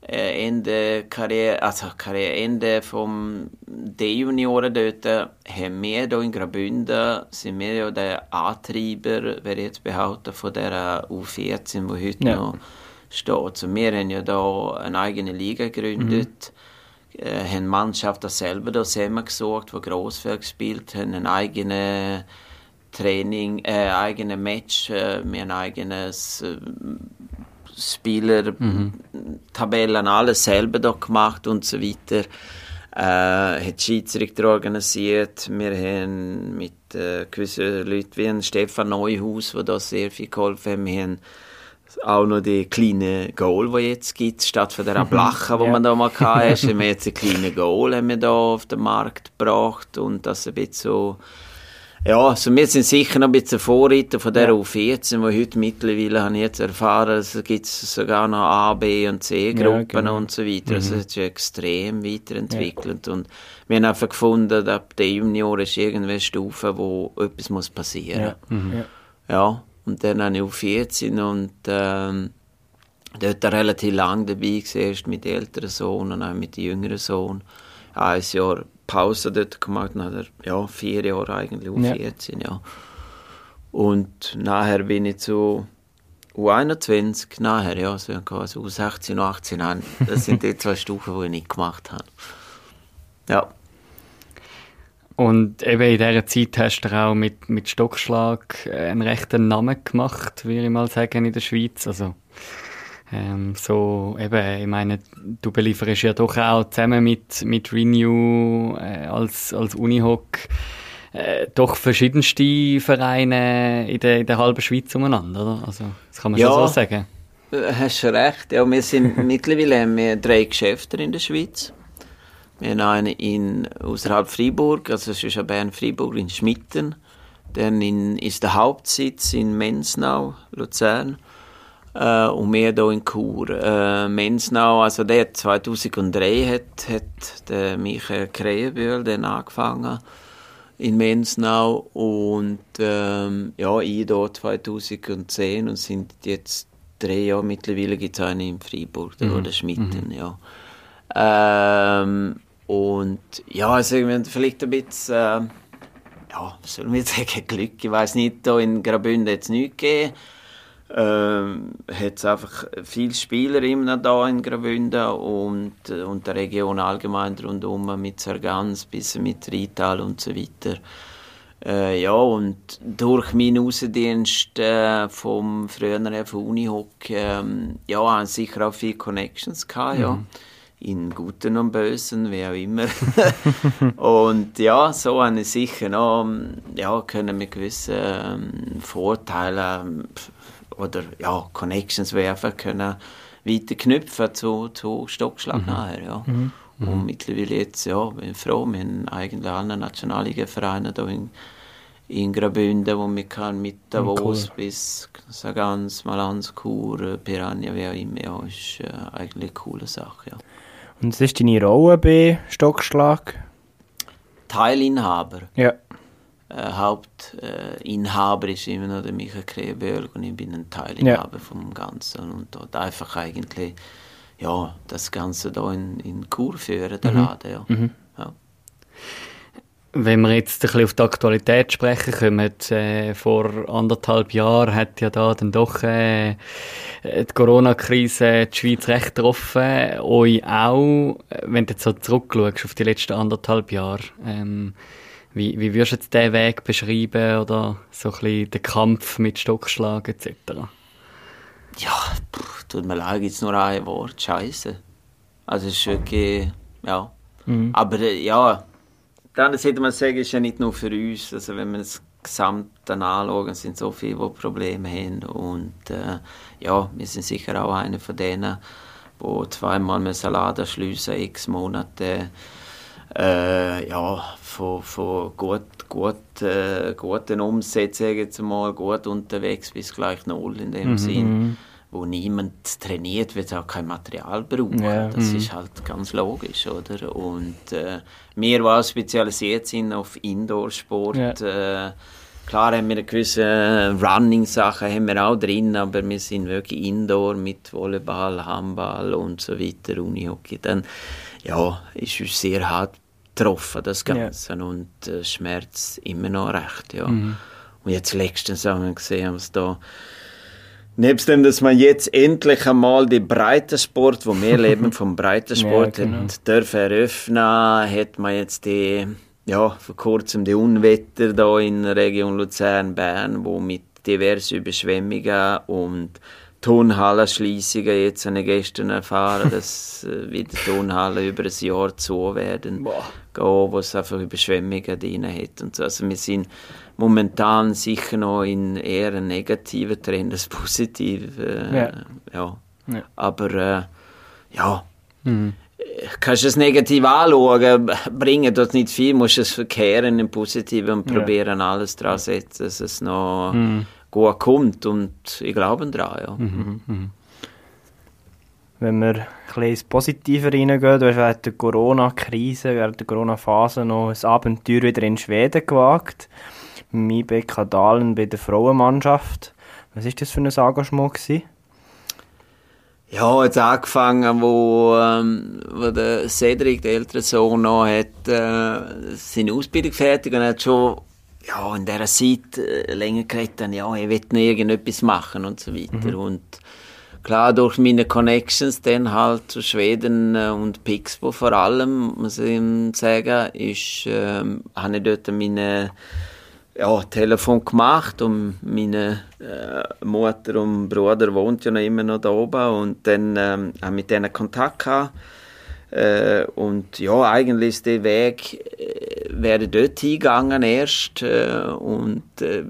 äh, Ende Karriere, also Karriere, Ende vom D-Junioren dort, haben wir hier in Graubünden, sind wir ja der Antreiber, wer jetzt behauptet, von der U14, die heute ja. noch steht. Also wir haben ja da eine eigene Liga gegründet, mhm. äh, haben Mannschaften selber da zusammengesucht, die Grossfeld gespielt haben, eine eigene Training, äh, eigene Match, äh, haben eigenes äh, Spieler, mhm. Tabellen, alles selber da gemacht und so weiter. Äh, hat Schiedsrichter organisiert. Wir haben mit äh, gewissen Leuten wie Stefan Neuhaus, der da sehr viel geholfen hat. Wir haben auch noch die kleine Goal, die jetzt gibt, statt von der Blache, die ja. man da mal hatte, (laughs) haben wir jetzt ein kleines Goal haben wir da auf den Markt gebracht und das ein bisschen so ja, also wir sind sicher noch ein bisschen Vorreiter von der ja. U14, wo heute mittlerweile, habe ich jetzt erfahren, es gibt sogar noch A, B und C-Gruppen ja, genau. und so weiter. Also mhm. Also es ist extrem weiterentwickelt. Ja. Und wir haben einfach gefunden, ab der Junior ist irgendeine eine Stufe, wo etwas muss passieren muss. Mhm. Ja. und dann habe ich U14 und ähm, dort relativ lang dabei erst mit dem älteren Sohn und auch mit dem jüngeren Sohn. Ein Jahr Pause dort gemacht, nachher, ja, vier Jahre eigentlich, um ja. 14, ja. Und nachher bin ich zu U21, nachher, ja, so quasi U16 und 18 an. Das sind die zwei (laughs) Stufen, die ich nicht gemacht habe. Ja. Und eben in dieser Zeit hast du auch mit, mit Stockschlag einen rechten Namen gemacht, würde ich mal sagen, in der Schweiz. Also ähm, so, eben, ich meine, du belieferst ja doch auch zusammen mit, mit Renew äh, als, als Unihoc äh, doch verschiedenste Vereine in der, in der halben Schweiz umeinander, oder? Also, das kann man ja, schon so sagen. Äh, hast du recht. Ja, wir sind (laughs) mittlerweile haben wir drei Geschäfte in der Schweiz. Wir haben einen in, außerhalb Freiburg, also es ist Bern-Freiburg in Schmitten. Dann in, ist der Hauptsitz in Mensnau, Luzern äh, und mehr hier in Chur. Äh, Mensnau, also der 2003 hat, hat der Michael Krähenbühl dann angefangen in Mensnau und ähm, ja, ich hier 2010 und sind jetzt drei Jahre mittlerweile gibt es einen in Freiburg, mhm. oder Schmitten, mhm. ja. Ähm, und ja, also vielleicht ein bisschen, äh, ja, soll man (laughs) sagen, Glück, ich weiß nicht, da in Graubünden jetzt nichts gegeben ähm, hat es einfach viele Spieler immer da in Graubünden und, und der Region allgemein rundum mit Sargans bis mit Rital und so weiter. Äh, ja, und durch meinen Außendienst äh, vom früheren von Unihock, äh, ja, haben sicher auch viele Connections gehabt, mhm. ja. In guten und bösen, wie auch immer. (laughs) und ja, so habe ich sicher noch, ja, können mit gewissen ähm, Vorteilen oder ja, Connections werfen können, weiter knüpfen zu, zu Stockschlag mhm. nachher, ja. Mhm. Und mittlerweile jetzt, ja, bin ich froh, wir haben eigentlich alle Nationalliga-Vereine hier in, in Graubünden, wo man kann mit Davos cool. bis Sagans, Malans, Chur, Piranha, wie auch immer, ja, ist äh, eigentlich eine coole Sache, ja. Und was ist deine Rolle bei Stockschlag? Teilinhaber. Ja. Äh, Hauptinhaber ist immer noch der Michael Kreberg und ich bin ein Teilinhaber ja. vom Ganzen und dort einfach eigentlich ja, das Ganze da in, in Kur führen, der mhm. Laden. Ja. Mhm. ja. Wenn wir jetzt ein bisschen auf die Aktualität sprechen kommen, äh, vor anderthalb Jahren hat ja da dann doch äh, die Corona-Krise die Schweiz recht getroffen, euch auch. Wenn du jetzt so zurückschaust auf die letzten anderthalb Jahre, ähm, wie, wie würdest du jetzt diesen Weg beschreiben oder so ein bisschen den Kampf mit Stockschlag etc.? Ja, pff, tut mir leid, gibt nur ein Wort, Scheiße. Also es ist wirklich, ja. Mhm. Aber äh, ja, dann sollte man sagen, ist ja nicht nur für uns, also wenn man es gesamt anschauen, sind so viele, die Probleme haben und äh, ja, wir sind sicher auch einer von denen, die zweimal müssen Laden schliessen, x Monate äh, ja, von, von gut, gut, äh, guten Umsätzen, jetzt mal, gut unterwegs bis gleich null in dem mhm. Sinn mhm wo niemand trainiert, wird auch kein Material brauchen. Ja. Das mhm. ist halt ganz logisch, oder? Und äh, wir, die spezialisiert sind auf Indoor-Sport, ja. äh, klar haben wir eine gewisse Running-Sache haben wir auch drin, aber wir sind wirklich Indoor mit Volleyball, Handball und so weiter, Unihockey. Dann, ja, ist uns sehr hart getroffen, das Ganze. Ja. Und äh, Schmerz immer noch recht, ja. Mhm. Und jetzt letztens haben wir gesehen, was da Nebst dem, dass man jetzt endlich einmal die Breitensport, wo wir leben vom (laughs) Breitensport, ja, genau. dürfen eröffnen, hat man jetzt die, ja, vor kurzem die Unwetter da in der Region Luzern-Bern, wo mit diversen Überschwemmungen und Turnhallenschließungen jetzt habe ich gestern erfahren, (laughs) dass äh, wieder Turnhallen über ein Jahr zu werden, Boah. gehen, wo es einfach Überschwemmungen drin hat und so. Also wir sind momentan sicher noch in eher einen negativen Trend als positiv. Äh, ja. ja. ja. Aber äh, ja, mhm. kannst du es negativ anschauen, bringen dort nicht viel, musst es verkehren im Positiven und ja. probieren alles daran zu setzen, dass es noch mhm. Gut kommt und ich glaube daran. Ja. Mhm. mhm. Wenn wir ein bisschen ins Positive reingehen, du hast während der Corona-Krise, während der Corona-Phase noch ein Abenteuer wieder in Schweden gewagt. Mibeka Dahlen bei der Frauenmannschaft. Was war das für ein Engagement? Gewesen? Ja, jetzt angefangen, wo, ähm, wo der Cedric, der ältere Sohn, noch hat, äh, seine Ausbildung fertig und hat schon ja, in dieser Zeit äh, länger geredet, ja, ich will noch irgendetwas machen und so weiter. Mhm. Und klar, durch meine Connections dann halt zu Schweden äh, und Pixbo vor allem, muss ich sagen, ist, äh, habe ich dort meine ja, Telefon gemacht und meine äh, Mutter und Bruder wohnt ja noch immer noch da oben und dann ähm, habe mit denen Kontakt gehabt. Äh, und ja, eigentlich ist der Weg äh, wäre dort hingegangen erst äh, und äh,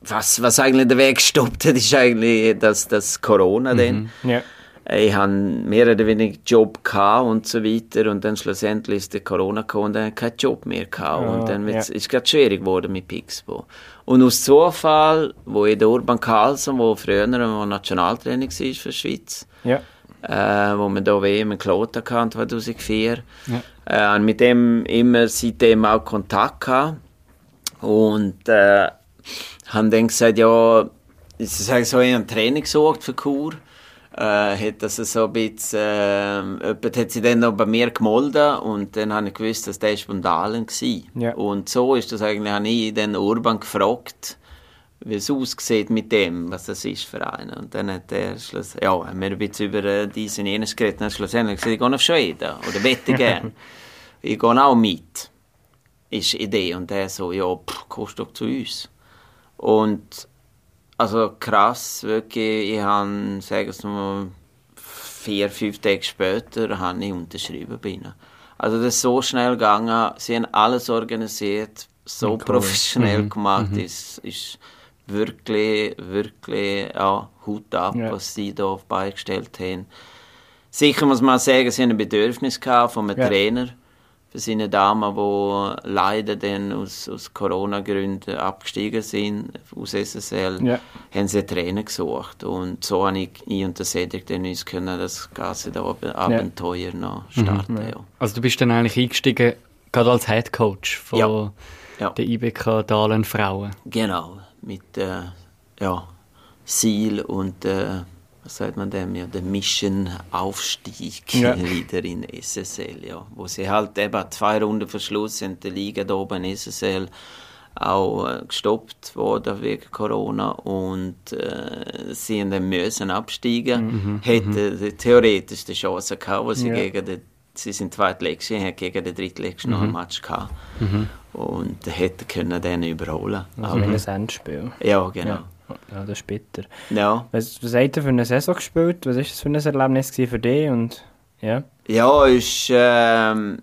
was, was eigentlich der Weg gestoppt hat, (laughs) ist eigentlich das, das Corona mhm. dann. Ja ich hatte mehr oder weniger Job und so weiter und dann schlussendlich ist der Corona gekommen und dann keinen Job mehr gehabt ja, und dann ja. ist es gerade schwierig geworden mit Pixbo. Und aus Zufall, wo ich der Urban Carlson, wo früher ein Nationaltrainer war für die Schweiz, ja. Äh, wo wir da WM in Kloten hatten 2004, ja. äh, mit dem immer seitdem auch Kontakt gehabt und äh, haben dann gesagt, ja, ich sage so, ich habe ein Training gesucht für Kur äh, hat das so ein bisschen, äh, jemand hat sich dann noch bei mir gemolden und dann habe ich gewusst, dass der Spandalen war. Ja. Und so ist das eigentlich, habe ich den Urban gefragt, wie es aussieht mit dem, was das ist für einen. Und dann hat er schluss, ja, haben wir ein bisschen über äh, diesen jenes geredet dann schlussendlich gesagt, ich gehe nach Schweden oder wette (laughs) gern. ich gehe auch mit. Ist die Idee. Und er so, ja, pff, kommst doch zu uns. Und also krass, wirklich. Ich habe, sagen wir mal, vier, fünf Tage später habe ich unterschrieben bei ihnen. Also das ist so schnell gegangen. Sie haben alles organisiert, so cool. professionell mhm. gemacht. Mhm. Ist, ist wirklich, wirklich, ja, Hut ab, Ja. was sie da auf die Beine gestellt haben. Sicher muss man sagen, sie haben ein Bedürfnis gehabt von einem Ja. Trainer für seine Damen, die leider dann aus, aus Corona-Gründen abgestiegen sind aus SSL, Ja. haben sie einen Trainer gesucht. Und so habe ich, ich und der Cedric dann uns können das ganze Abenteuer noch starten. Mhm. ja. Also du bist dann eigentlich eingestiegen, gerade als Head Coach von Ja. Ja. der IBK Dahlen Frauen. Genau, mit äh, ja, Ziel und äh, was sagt man dem ja, der Mission Aufstieg Ja. (laughs) wieder in SSL, ja, wo sie halt eben zwei Runden vor Schluss sind der Liga da oben in SSL auch äh, gestoppt worden wegen Corona und äh, sie haben dann müssen absteigen, hätten die theoretisch die Chance gehabt, wo sie Ja. gegen den sie sind zweitletzte, haben gegen den drittletzten noch ein Match gehabt und hätten können den überholen. Also Aber- ein Endspiel. ja, genau. Ja. ja, das ist bitter. Ja. Was, was habt ihr für eine Saison gespielt? Was war das für ein Erlebnis für dich? Und, ja. Ja, ist ähm,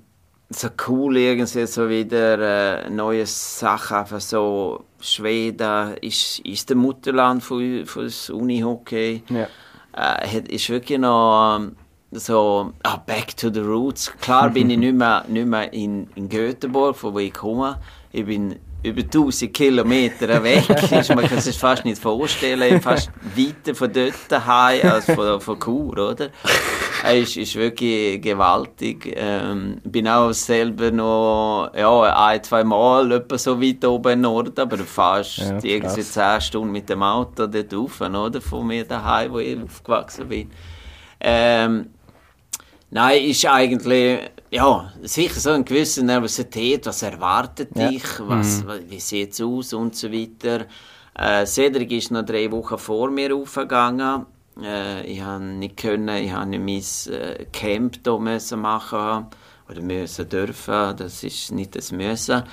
so cool irgendwie so wieder äh, neue Sachen, einfach so Schweden ist, ist der Mutterland von, von das Unihockey. Ja. Äh, ist wirklich noch ähm, so ah, back to the roots. Klar bin ich (laughs) nicht mehr, nicht mehr in, in Göteborg, von wo ich komme. Ich bin über 1000 Kilometer weg. (laughs) Ist- Man kann sich fast nicht vorstellen. Ich bin fast weiter von dort daheim als von, von Chur, oder? Es ist, ist wirklich gewaltig. Ähm, bin auch selber noch ja, ein, zwei Mal etwa so weit oben im Norden, aber fast Ja, irgendwie krass. 10 Stunden mit dem Auto dort rauf, oder? Von mir daheim, wo ich aufgewachsen bin. Ähm, nein, ist eigentlich, ja, sicher so eine gewisse Nervosität, was erwartet Ja. dich, was, wie sieht es aus und so weiter. Äh, Cedric ist noch drei Wochen vor mir aufgegangen. Äh, ich habe nicht können, ich habe mein äh, Camp hier müssen machen oder müssen dürfen, das ist nicht das Müssen,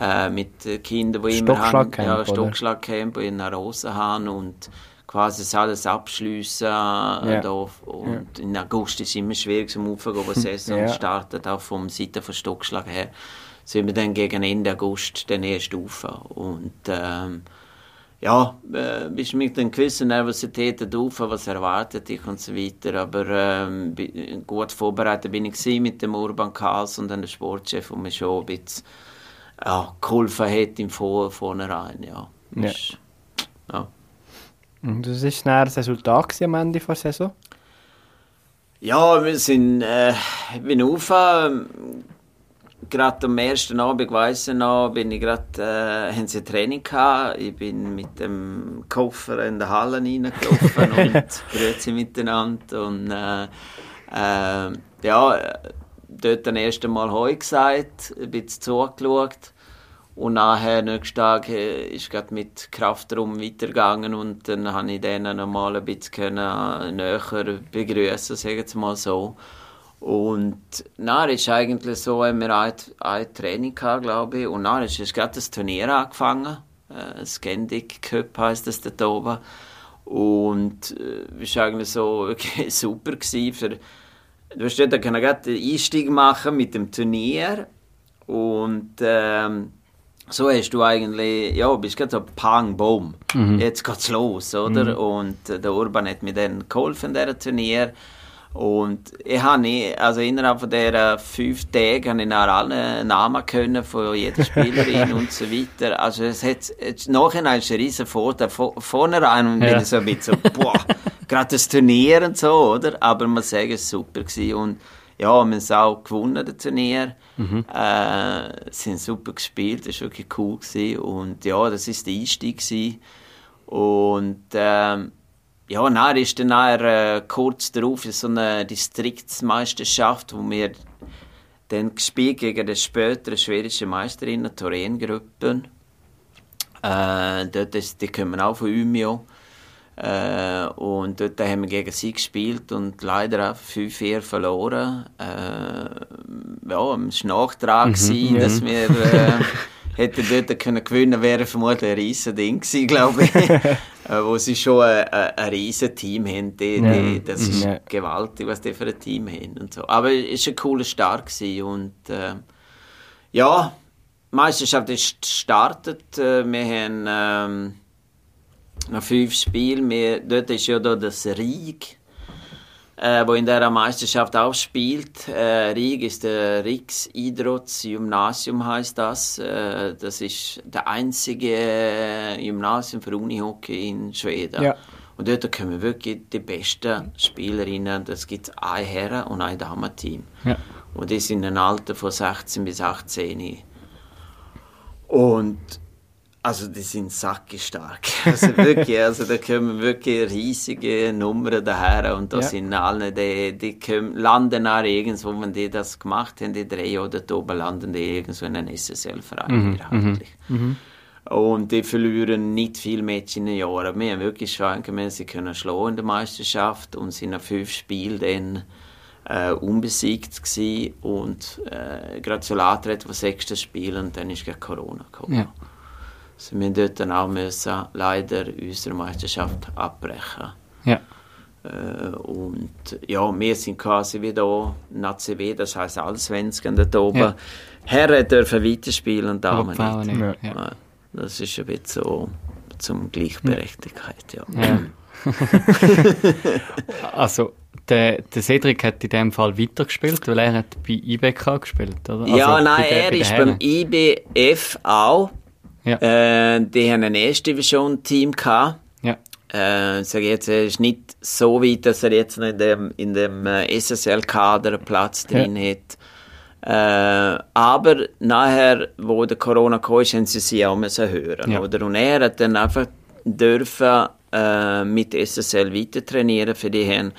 äh, mit Kindern, die immer habe. Stockschlagcamp, Ja? Stockschlagcamp in einer Rose haben und quasi das alles abschliessen. Ja. Da, und in August ist es immer schwierig zum Aufgehen, aber die Saison (laughs) Ja. startet auch vom Seite von Stockschlag her. Sind wir dann gegen Ende August den ersten rauf. Und ähm, ja, äh, bist mit einer gewissen Nervosität drauf, was erwartet dich und so weiter. Aber ähm, gut vorbereitet bin ich mit dem Urban Karls und dann der Sportchef, der mir schon ein bisschen ja, geholfen hat im Vor vornherein. Ja. Ja. Ja. Und das war dann das Resultat am Ende der Saison? Ja, wir sind, äh, ich bin auf, ähm, gerade am ersten Abend, weiss ich noch, bin ich gerade, äh, haben sie ein Training gehabt, ich bin mit dem Koffer in der Halle reingelaufen (laughs) und grüezi miteinander. Und, äh, äh, ja, dort das erste Mal Heu gesagt, ein bisschen zugeschaut und nachher, nächsten Tag, äh, ist gerade mit Kraftraum weitergegangen und dann habe ich denen noch mal ein bisschen äh, näher begrüßen, sagen wir mal so. Und dann ist eigentlich so, haben wir ein, ein Training gehabt, glaube ich, und dann ist ist gerade das Turnier angefangen. Äh, Scandic Cup heisst das dort oben. Und äh, es war eigentlich so (laughs) wirklich super für, du hast können gerade den Einstieg machen mit dem Turnier und ähm, so hast du eigentlich, ja, bist gerade so pang, boom, jetzt geht's los, oder? Und äh, der Urban hat mir dann geholfen in diesem Turnier. Und ich habe nicht, also innerhalb von dieser fünf Tage habe ich nach allen Namen können von jeder Spielerin (laughs) und so weiter. Also es hat, jetzt, nachher ist ein riesen Vorteil. Vor, vornherein bin ich so ein bisschen so, boah, gerade das Turnier und so, oder? Aber man sagen, es war super gewesen. Und ja, wir haben es auch gewonnen, das Turnier. Äh, sind super gespielt, das war wirklich cool. Gewesen. Und ja, das war der Einstieg. Gewesen. Und ähm, ja, dann ist dann nachher, äh, kurz darauf so eine Distriktsmeisterschaft, wo wir dann gespielt gegen die spätere schwedische Meisterin, Torengruppen. Äh, dort ist, die kommen auch von Umeå. Äh, und dort haben wir gegen sie gespielt und leider auch 5-4 verloren. Äh, ja, es war Nachtrag, gewesen, dass wir äh, (laughs) hätten dort können gewinnen wäre vermutlich ein riesen Ding gewesen, glaube ich. (laughs) äh, wo sie schon ein, ein, riesen Team haben. Die, Ja. die, das ist Ja. gewaltig, was die für ein Team haben. Und so. Aber es war ein cooler Start. Gewesen und äh, ja, die Meisterschaft ist gestartet. Äh, Wir haben ähm, nach fünf Spielen. Wir, dort ist ja da das Rieg, äh, wo in der Meisterschaft auch spielt. Äh, Rieg ist der Riks-Idrotts-Gymnasium, heißt das. Äh, das ist der einzige äh, Gymnasium für Unihockey in Schweden. Ja. Und dort kommen wirklich die besten Spielerinnen. Das gibt ein Herren- und ein Damenteam. Ja. Und die sind im Alter von 16 bis 18. Und also die sind sackestark. (laughs) Also wirklich, also da kommen wirklich riesige Nummern daher und da Ja. sind alle, die, die kommen, landen auch irgendwo, wenn die das gemacht haben, die drei oder da oben landen die irgendwo in einem SSL-Verein mehrheitlich. Und die verlieren nicht viel Matches in Jahr. Wir haben wirklich schwankenmäßig können schlagen in der Meisterschaft und sind nach fünf Spielen dann äh, unbesiegt gewesen. und äh, gerade so Later das sechste Spiel und dann ist gleich Corona gekommen. Ja. Also wir dort dann auch müssen leider unsere Meisterschaft abbrechen. Ja. Äh, und ja, wir sind quasi wieder NACW, das heißt Allsvenskan dort oben. Ja. Herren dürfen weiterspielen und Aber Damen Frauen nicht. nicht. Ja. Ja. Ja, Das ist ein bisschen so zum Gleichberechtigkeit, ja. Ja. (laughs) Also, der, der Cedric hat in dem Fall weitergespielt, weil er hat bei IBK gespielt, oder? Ja, Also, nein, bei der- er ist beim. IBF auch. Ja. Äh, die haben ein erste Division-Team gehabt. Ja. Äh, sag ich jetzt, er ist nicht so weit, dass er jetzt noch in dem, in dem äh, SSL-Kader Platz drin hat. Äh, aber nachher, wo der Corona kam, haben sie sie auch müssen hören. Ja. Oder? Und er hat dann einfach dürfen äh, mit SSL weiter trainieren, für die haben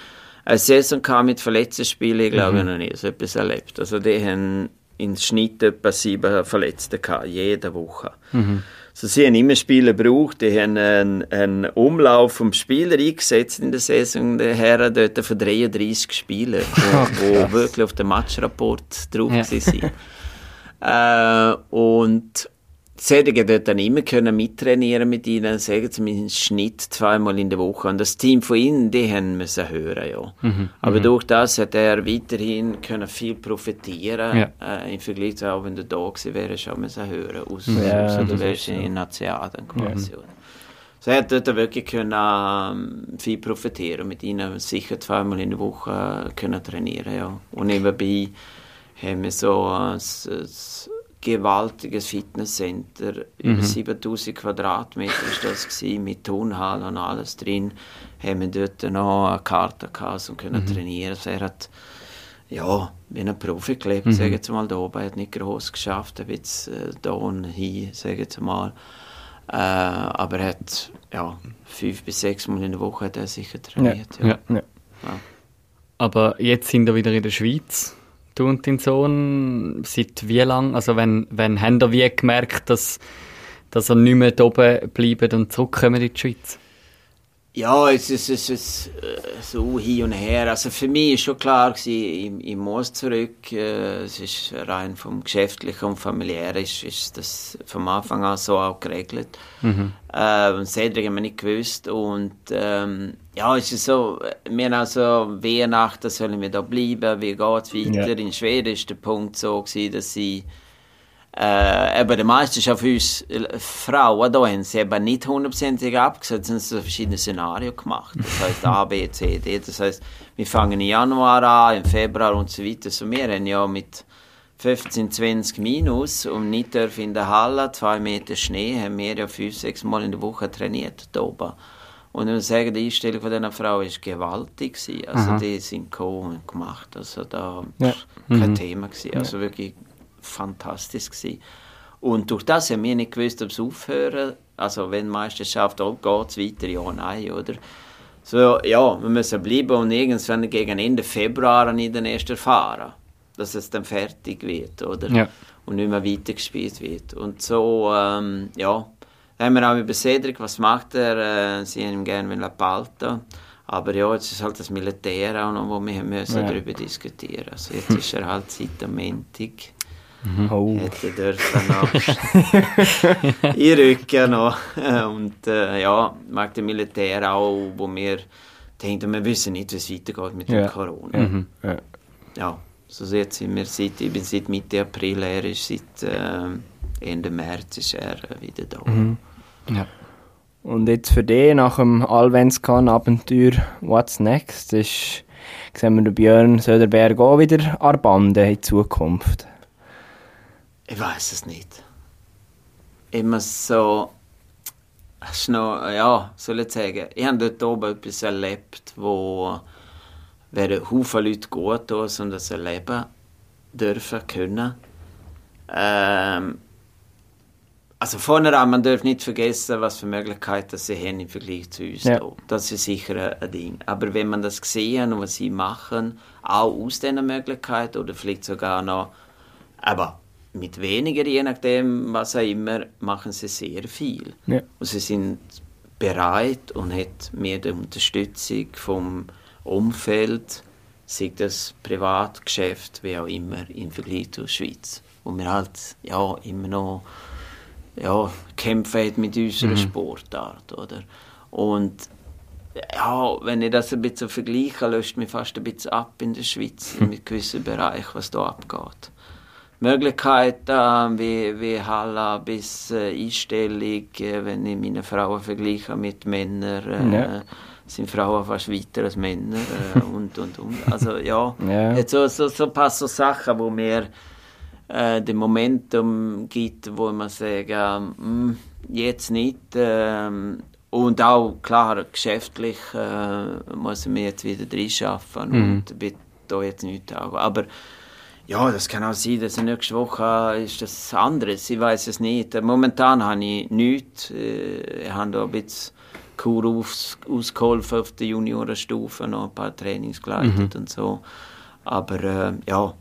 eine Saison gehabt mit verletzten Spielen, ich glaube, ich noch nie so etwas erlebt. Also die haben im Schnitt etwa sieben Verletzte gehabt, jede Woche. Also sie haben immer Spieler gebraucht, die haben einen, einen Umlauf vom Spieler eingesetzt in der Saison, der Herren dort von 33 Spielern, wo, wo wirklich auf dem Matchrapport drauf Ja. waren. (laughs) äh, und Sädige dort dann immer können mittrainieren mit ihnen, sagen im Schnitt zweimal in der Woche. Und das Team von ihnen, die haben müssen hören, ja. Mhm, Aber durch das hat er weiterhin können viel profitieren. Ja. Äh, Im Vergleich zu auch wenn du da gewesen wärst, schon müssen hören. Aus, Ja, aus das der ist Wäsche so. in dann quasi. oder. So er hat dort wirklich können, ähm, viel profitieren. Mit ihnen sicher zweimal in der Woche äh, können trainieren, ja. Und nebenbei haben wir so ein gewaltiges Fitnesscenter, über 7000 Quadratmeter ist das gewesen, mit Turnhalle und alles drin. Haben wir dort noch eine Karte gehabt und können trainieren. Also er hat ja, wie ein Profi gelebt, Mhm. sage ich jetzt mal, da oben. Hat nicht groß geschafft, ein bisschen äh, da und hin, sage ich jetzt mal. Äh, aber er hat, ja, fünf bis sechs Mal in der Woche hat er sicher trainiert. Ja. Ja. Ja. Aber jetzt sind wir wieder in der Schweiz, du und dein Sohn. Seit wie lang? Also, wenn, wenn haben ihr wie gemerkt, dass, dass ihr nicht mehr da oben bleibt und zurückkommt in die Schweiz? Ja, es ist, es ist äh, so hin und her. Also für mich ist schon klar ich, ich muss zurück. Äh, Es ist rein vom Geschäftlichen und Familiären ist, ist das vom Anfang an so auch geregelt. Äh, und Cedric haben wir nicht gewusst. Und ähm, ja, es ist so, wir haben also Weihnachten sollen wir da bleiben, wie geht es weiter? Ja. In Schweden ist der Punkt so gewesen, dass sie äh, eben der Meisterschaft für uns äh, Frauen da haben sie eben nicht hundertprozentig abgesetzt, sondern so verschiedene Szenarien gemacht. Das heißt A, B, C, D. Das heißt, wir fangen im Januar an, im Februar und so weiter. So, wir haben ja mit 15, 20 Minus und nicht dürfen in der Halle, zwei Meter Schnee, haben wir ja fünf, sechs Mal in der Woche trainiert da oben. Und ich muss sagen, die Einstellung von dieser Frau war gewaltig. gewesen. Also Aha. die sind gekommen und gemacht. Also da Ja. pff, kein Thema gewesen. Also wirklich fantastisch gewesen. Und durch das haben wir nicht gewusst, ob es aufhören. Also wenn die Meisterschaft auch geht es weiter, ja, nein, oder? So, ja, wir müssen bleiben und irgendwann gegen Ende Februar nicht den ersten fahren, dass es dann fertig wird, oder? Ja. Und nicht mehr weitergespielt wird. Und so, ähm, ja, haben wir auch über Cedric, was macht er? Äh, sie haben ihn gerne behalten. Aber ja, jetzt ist halt das Militär auch noch, wo wir müssen Ja. darüber diskutieren. Also jetzt ist er halt seit am Montag. Oh. Hätte dürfen noch (laughs) einrücken noch. Und äh, ja, mag der Militär auch, wo wir denken, wir wissen nicht, wie es weitergeht mit Ja. dem Corona. Ja. Ja, so jetzt sind wir seit, ich bin seit Mitte April, er ist seit äh, Ende März ist er äh, wieder da. Mhm. Ja. Und jetzt für dich nach dem Alvenskan-Abenteuer What's Next ist, sehen wir den Björn Söderberg auch wieder an der Bande in Zukunft. Ich weiß es nicht. Immer so. Noch, ja, soll ich sagen, ich habe dort oben etwas erlebt, wo wäre Haufen Leute gut tun und das erleben dürfen können. Ähm, also vorne man darf nicht vergessen, was für Möglichkeiten sie haben im Vergleich zu uns. Ja. Das ist sicher ein Ding. Aber wenn man das gesehen und was sie machen, auch aus diesen Möglichkeiten oder vielleicht sogar noch, aber mit weniger, je nachdem, was auch immer, machen sie sehr viel. Ja. Und sie sind bereit und haben mehr die Unterstützung vom Umfeld, sei das Privatgeschäft, wie auch immer, im Vergleich zur Schweiz. Wo wir halt ja, immer noch ja, kämpfen mit unserer Sportart. Oder? Und ja, wenn ich das ein bisschen vergleiche, löst mich fast ein bisschen ab in der Schweiz, (laughs) in gewissen Bereichen, was da abgeht. Möglichkeiten wie, wie Halle bis äh, Einstellung, äh, wenn ich meine Frauen vergleiche mit Männern, äh, Ja. sind Frauen fast weiter als Männer äh, (laughs) und und und. Also ja. Jetzt so, so, so paar so Sachen, wo mir äh, den Momentum gibt, wo man sagen, ähm, jetzt nicht. Ähm, und auch, klar, geschäftlich äh, muss ich mir jetzt wieder reinschaffen und wird da jetzt nicht auch. Aber ja, das kann auch sein, dass nächste Woche ist das anderes. Ich weiß es nicht. Momentan habe ich nichts. Äh, Ich habe da ein bisschen Kur aus, ausgeholfen auf der Juniorenstufe, noch ein paar Trainings geleitet und so. Aber äh, ja,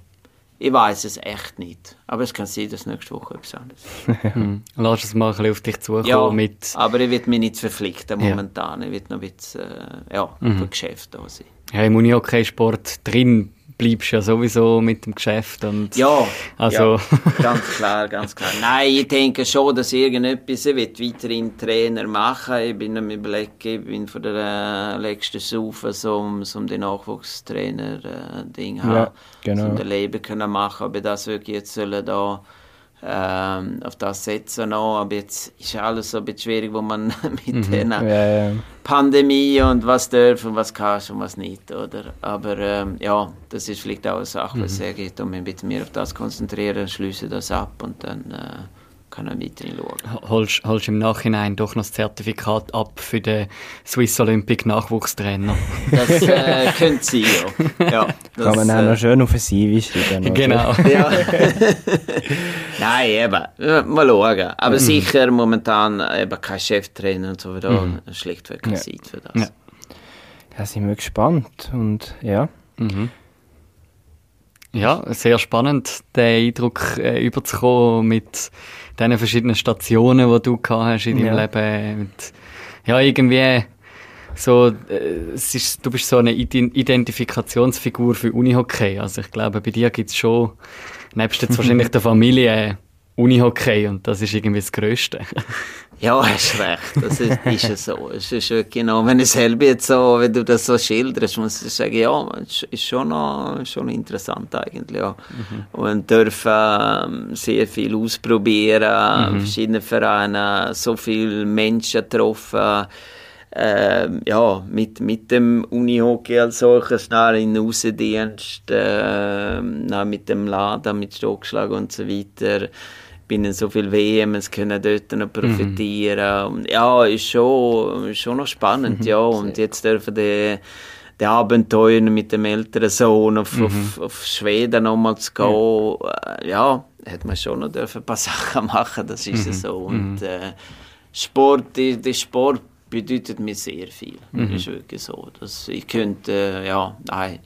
ich weiß es echt nicht. Aber es kann sein, dass nächste Woche etwas anderes ist. (laughs) Hm. Lass es mal ein bisschen auf dich zukommen Ja, mit... aber ich will mich nicht verpflichten Ja. momentan. Ich will noch ein bisschen äh, ja, für Geschäft da sein. Ja, im Unihockey-Sport drin bleibst du ja sowieso mit dem Geschäft und... Ja, Also- ja, (laughs) ganz klar, ganz klar. Nein, ich denke schon, dass irgendetwas, ich will weiterhin Trainer machen. Ich bin am überlegen, ich bin von der äh, letzten Saufe so um, um den Nachwuchstrainer-Ding haben. Ja, genau. Um den Leben können machen, ob ich das wirklich jetzt sollen da ähm, auf das setzen noch. Aber jetzt ist alles so ein bisschen schwierig, wo man (laughs) mit den Ja, ja. Pandemie und was darf und was kannst und was nicht, oder? Aber ähm, ja, das ist vielleicht auch eine Sache, was sehr geht, um mich ein bisschen mehr auf das konzentrieren, schließe das ab und dann äh, kann er weiterhin schauen. Holst, holst im Nachhinein doch noch das Zertifikat ab für den Swiss Olympic Nachwuchstrainer. (laughs) Das äh, könnte sein, ja. ja das, Kann man äh, noch schön auf ein CV schreiben. genau. (laughs) Ja. (laughs) Nein, eben. Mal schauen. Aber sicher momentan eben kein Cheftrainer und so wieder. Schlichtweg keine Ja. Zeit für das. Ja. Ja, sind wir gespannt. Und ja, Mhm. Ja, sehr spannend, den Eindruck äh, überzukommen mit diesen verschiedenen Stationen, die du gehabt hast in deinem Ja. Leben. Und, ja, irgendwie so, äh, ist, du bist so eine Iden- Identifikationsfigur für Unihockey. Also ich glaube, bei dir gibt es schon, nebst jetzt (laughs) wahrscheinlich der Familie, Unihockey und das ist irgendwie das Größte. (laughs) Ja, (laughs) hast recht. Das ist, ist so. Es ist wirklich genau, wenn ich selber jetzt so, wenn du das so schilderst, muss ich sagen, ja, es ist schon noch, schon interessant eigentlich, ja. Und dürfen ähm, sehr viel ausprobieren, verschiedene Vereine, so viele Menschen getroffen, ähm, ja, mit, mit dem Unihockey als solches, dann in den Außendienst, dann mit dem Laden, mit Stockschlag und so weiter. Bin in so viel WMs können dort noch profitieren. Und Ja, ist schon, ist schon noch spannend, ja. Und jetzt dürfen die, die Abenteuer mit dem älteren Sohn auf, auf, auf Schweden nochmal zu gehen, äh, ja, hat man schon noch dürfen ein paar (laughs) Sachen machen, das ist ja so. Und äh, Sport, die, der Sport bedeutet mir sehr viel. Das ist wirklich so. Das, ich könnte, äh, ja, nein,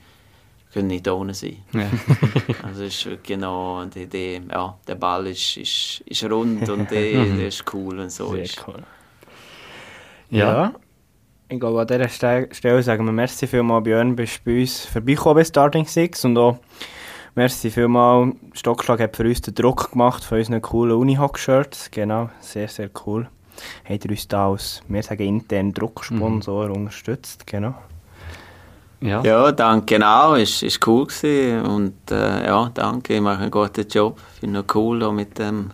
ich könnte nicht ohne sein. Ja. (laughs) Also es ist noch, die, die, ja, der Ball ist, ist, ist rund und der, (laughs) der ist cool und so. sehr ist. cool. Ja. Ja. Ich glaube, an dieser Ste- Stelle sagen wir merci vielmal, Björn, bist bei uns vorbeigekommen bei Starting Six und auch merci vielmal, Stockschlag hat für uns den Druck gemacht von unseren coolen Unihock-Shirts, genau, sehr, sehr cool. Hat er uns da als, wir sagen intern Drucksponsor unterstützt, genau. Ja. Ja, danke auch, ist, ist cool gewesen und äh, ja, danke, ich mache einen guten Job, finde noch cool auch mit dem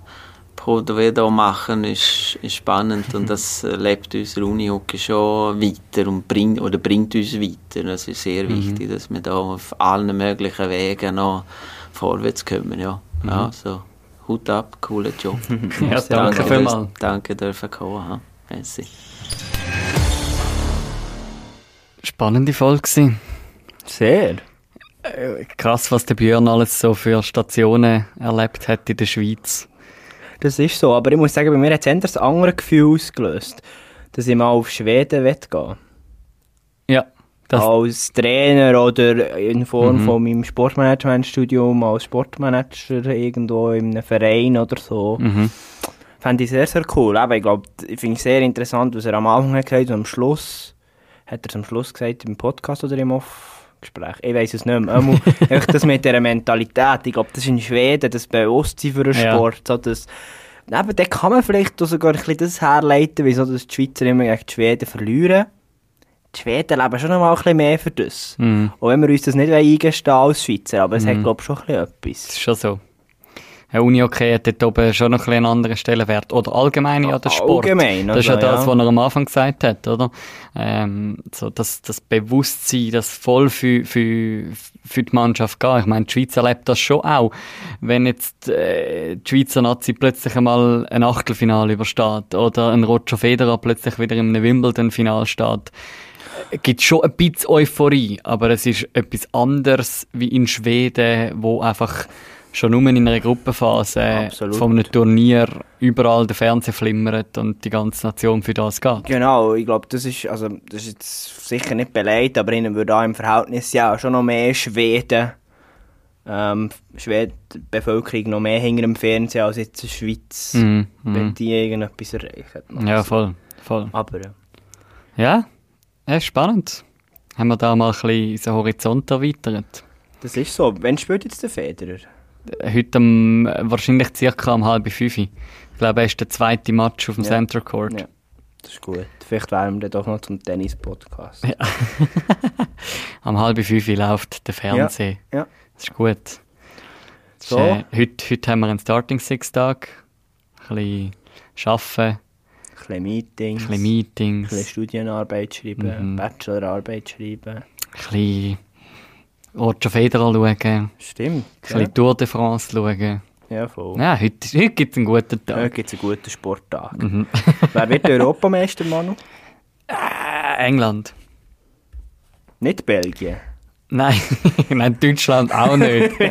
hier machen, ist, ist spannend und das (laughs) lebt unser Unihockey schon weiter und bringt, oder bringt uns weiter. Das ist sehr wichtig, dass wir da auf allen möglichen Wegen noch vorwärts kommen. Ja, ja so Hut ab, cooler Job. (laughs) Ja, danke vielmals. Danke dürfen kommen. Merci. Spannende Folge. Sehr. Krass, was der Björn alles so für Stationen erlebt hat in der Schweiz. Das ist so, aber ich muss sagen, bei mir hat es ein anderes Gefühl ausgelöst, dass ich mal auf Schweden gehen. Ja, das, als Trainer oder in Form Mhm. von meinem Sportmanagementstudium als Sportmanager irgendwo in einem Verein oder so. mhm. Fände ich sehr, sehr cool. Aber ich glaube, ich finde es sehr interessant, was er am Anfang hat gesagt und am Schluss, hat er es am Schluss gesagt, im Podcast oder im Off-Gespräch? Ich weiß es nicht mehr. (laughs) Einmal das mit dieser Mentalität. Ich glaube, das ist in Schweden das Bewusstsein für den Ja. Sport. So das, Eben, dann kann man vielleicht sogar ein bisschen das herleiten, wieso das die Schweizer immer gegen die Schweden verlieren. Die Schweden leben schon noch mal ein bisschen mehr für das. Mhm. Auch wenn wir uns das nicht eingestehen als Schweizer, aber es hat, Mhm. glaube ich, schon ein bisschen Das etwas. ist schon so. Eine Uni-Okay hat dort oben schon noch ein einen anderen Stellenwert. Oder allgemein ja der Sport. Allgemein, Das ist ja also, das, ja. was er am Anfang gesagt hat, oder? Ähm, so das, das Bewusstsein, das voll für, für, für die Mannschaft geht. Ich meine, die Schweiz erlebt das schon auch. Wenn jetzt äh, die Schweizer Nazi plötzlich einmal ein Achtelfinale übersteht oder ein Roger Federer plötzlich wieder in einem Wimbledon-Final steht, gibt schon ein bisschen Euphorie, aber es ist etwas anderes wie in Schweden, wo einfach schon nur in einer Gruppenphase Absolut. von einem Turnier überall der Fernseher flimmert und die ganze Nation für das geht. Genau, ich glaube, das ist, also, das ist jetzt sicher nicht beleidigt, aber ihnen würde auch im Verhältnis ja schon noch mehr Schweden, ähm, Schweden, Bevölkerung noch mehr hinter dem Fernseher als jetzt die Schweiz, Mhm, wenn mhm. die irgendetwas erreichen. Ja, voll, voll. Aber ja. Ja, ja, spannend. Haben wir da mal ein bisschen unseren Horizont erweitert. Das ist so. Wann spielt jetzt der Federer? Heute am, wahrscheinlich circa um halb fünf. Ich glaube, er ist der zweite Match auf dem Ja. Center Court. Ja. Das ist gut. Vielleicht wären wir dann doch noch zum Tennis-Podcast. Ja. (laughs) Am halb fünf läuft der Fernseher. Ja. Das ist gut. Das ist, So. äh, heute, heute haben wir einen Starting Six Tag. Ein bisschen arbeiten, Ein bisschen Meetings, ein bisschen ein Meetings, bisschen Studienarbeit schreiben, Mhm. Bachelorarbeit schreiben. ein bisschen Roger Federer schauen, ein Stimmt. bisschen Tour de France schauen. Ja, voll. Ja, heute, heute gibt es einen guten Ja, Tag. gibt es einen guten Sporttag. Mhm. (laughs) Wer wird Europameister, Manu? Äh, England. Nicht Belgien. Nein, (laughs) Nein, Deutschland auch nicht. (laughs)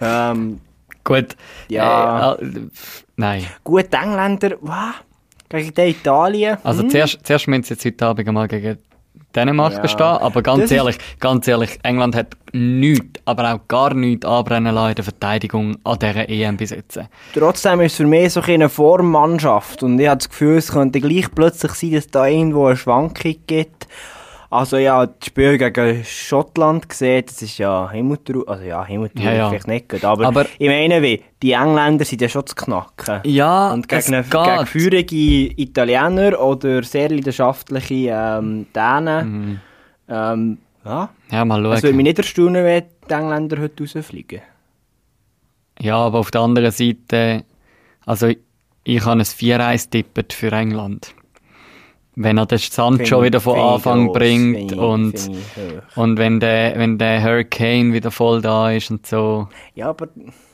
Ähm, Gut. Ja. Äh, äh, nein. gut, Engländer, wow, gegen die Italien. Also hm. zuerst, zuerst müssen sie jetzt heute Abend mal gegen Dänemark Ja. bestehen, aber ganz Das ehrlich, ganz ehrlich, England hat nichts, aber auch gar nichts anbrennen lassen in der Verteidigung an dieser EM jetzt. Trotzdem ist es für mich so eine Formmannschaft und ich habe das Gefühl, es könnte gleich plötzlich sein, dass da irgendwo eine Schwankung gibt. Also ja, das Spiel gegen Schottland gesehen, das ist ja Himmeltrauer, also ja, Himmeltrauer Ja, ja. vielleicht nicht gut, aber, Aber- ich meine wie, die Engländer sind ja schon zu knacken. Ja, Und es gegen, eine- geht. gegen feurige Italiener oder sehr leidenschaftliche ähm, Dänen, Mhm. ähm, ja, Ja, mal es würde schauen. mich nicht erstaunen, wenn die Engländer heute rausfliegen. Ja, aber auf der anderen Seite, also ich habe ein 4-1 tippet für England. Wenn er den Sancho wieder von Anfang bringt und, und wenn, der, wenn der Hurricane wieder voll da ist und so. Ja, aber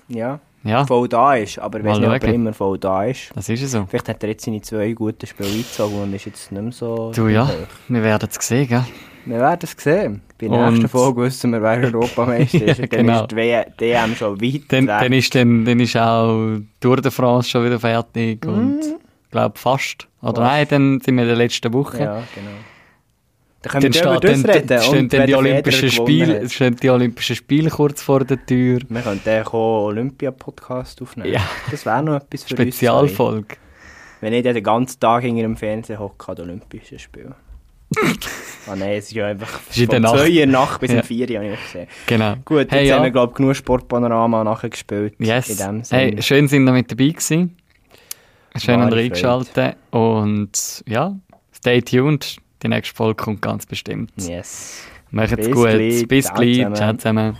ja, Ja, voll da ist. Aber ich weiß nicht, ob er immer voll da ist. das ist so. Vielleicht hat er jetzt seine zwei guten Spiele eingezogen und ist jetzt nicht mehr so Du ja, hoch. wir werden es sehen, gell? Wir werden es sehen. Bei der nächsten Folge wissen wir, wer Europameister ist. (laughs) Ja, Und Dann genau. ist die DM schon weit Dann, weg. dann, ist dann, dann ist auch Tour de France schon wieder fertig und glaube fast. Oder. Fast. nein, dann sind wir in der letzten Woche. Ja, genau. Dann können Dann wir über steht das dann, dann stehen dann die Olympischen Spiele, stehen die Olympischen Spiele kurz vor der Tür. Wir könnten auch Olympia-Podcast aufnehmen. Ja. Das wäre noch etwas für uns. zwei. Spezialfolge. Wenn ich dann den ganzen Tag hinter dem Fernseher hocke an den Olympischen Spielen. (laughs) ah nein, es ist ja einfach ist in von Nacht. 2 Uhr Nacht bis Ja. um 4 Uhr habe ich gesehen. Genau. Gut, jetzt hey, haben ja. wir, glaube ich, genug Sportpanorama nachgespielt. Yes. In dem Sinne. Hey, schön sind ihr mit dabei gewesen. Schön an reingeschaltet. Und ja, stay tuned. Die nächste Folge kommt ganz bestimmt. Yes. Macht's Bis gut. gleich. Bis Ciao gleich. zusammen. Ciao zusammen.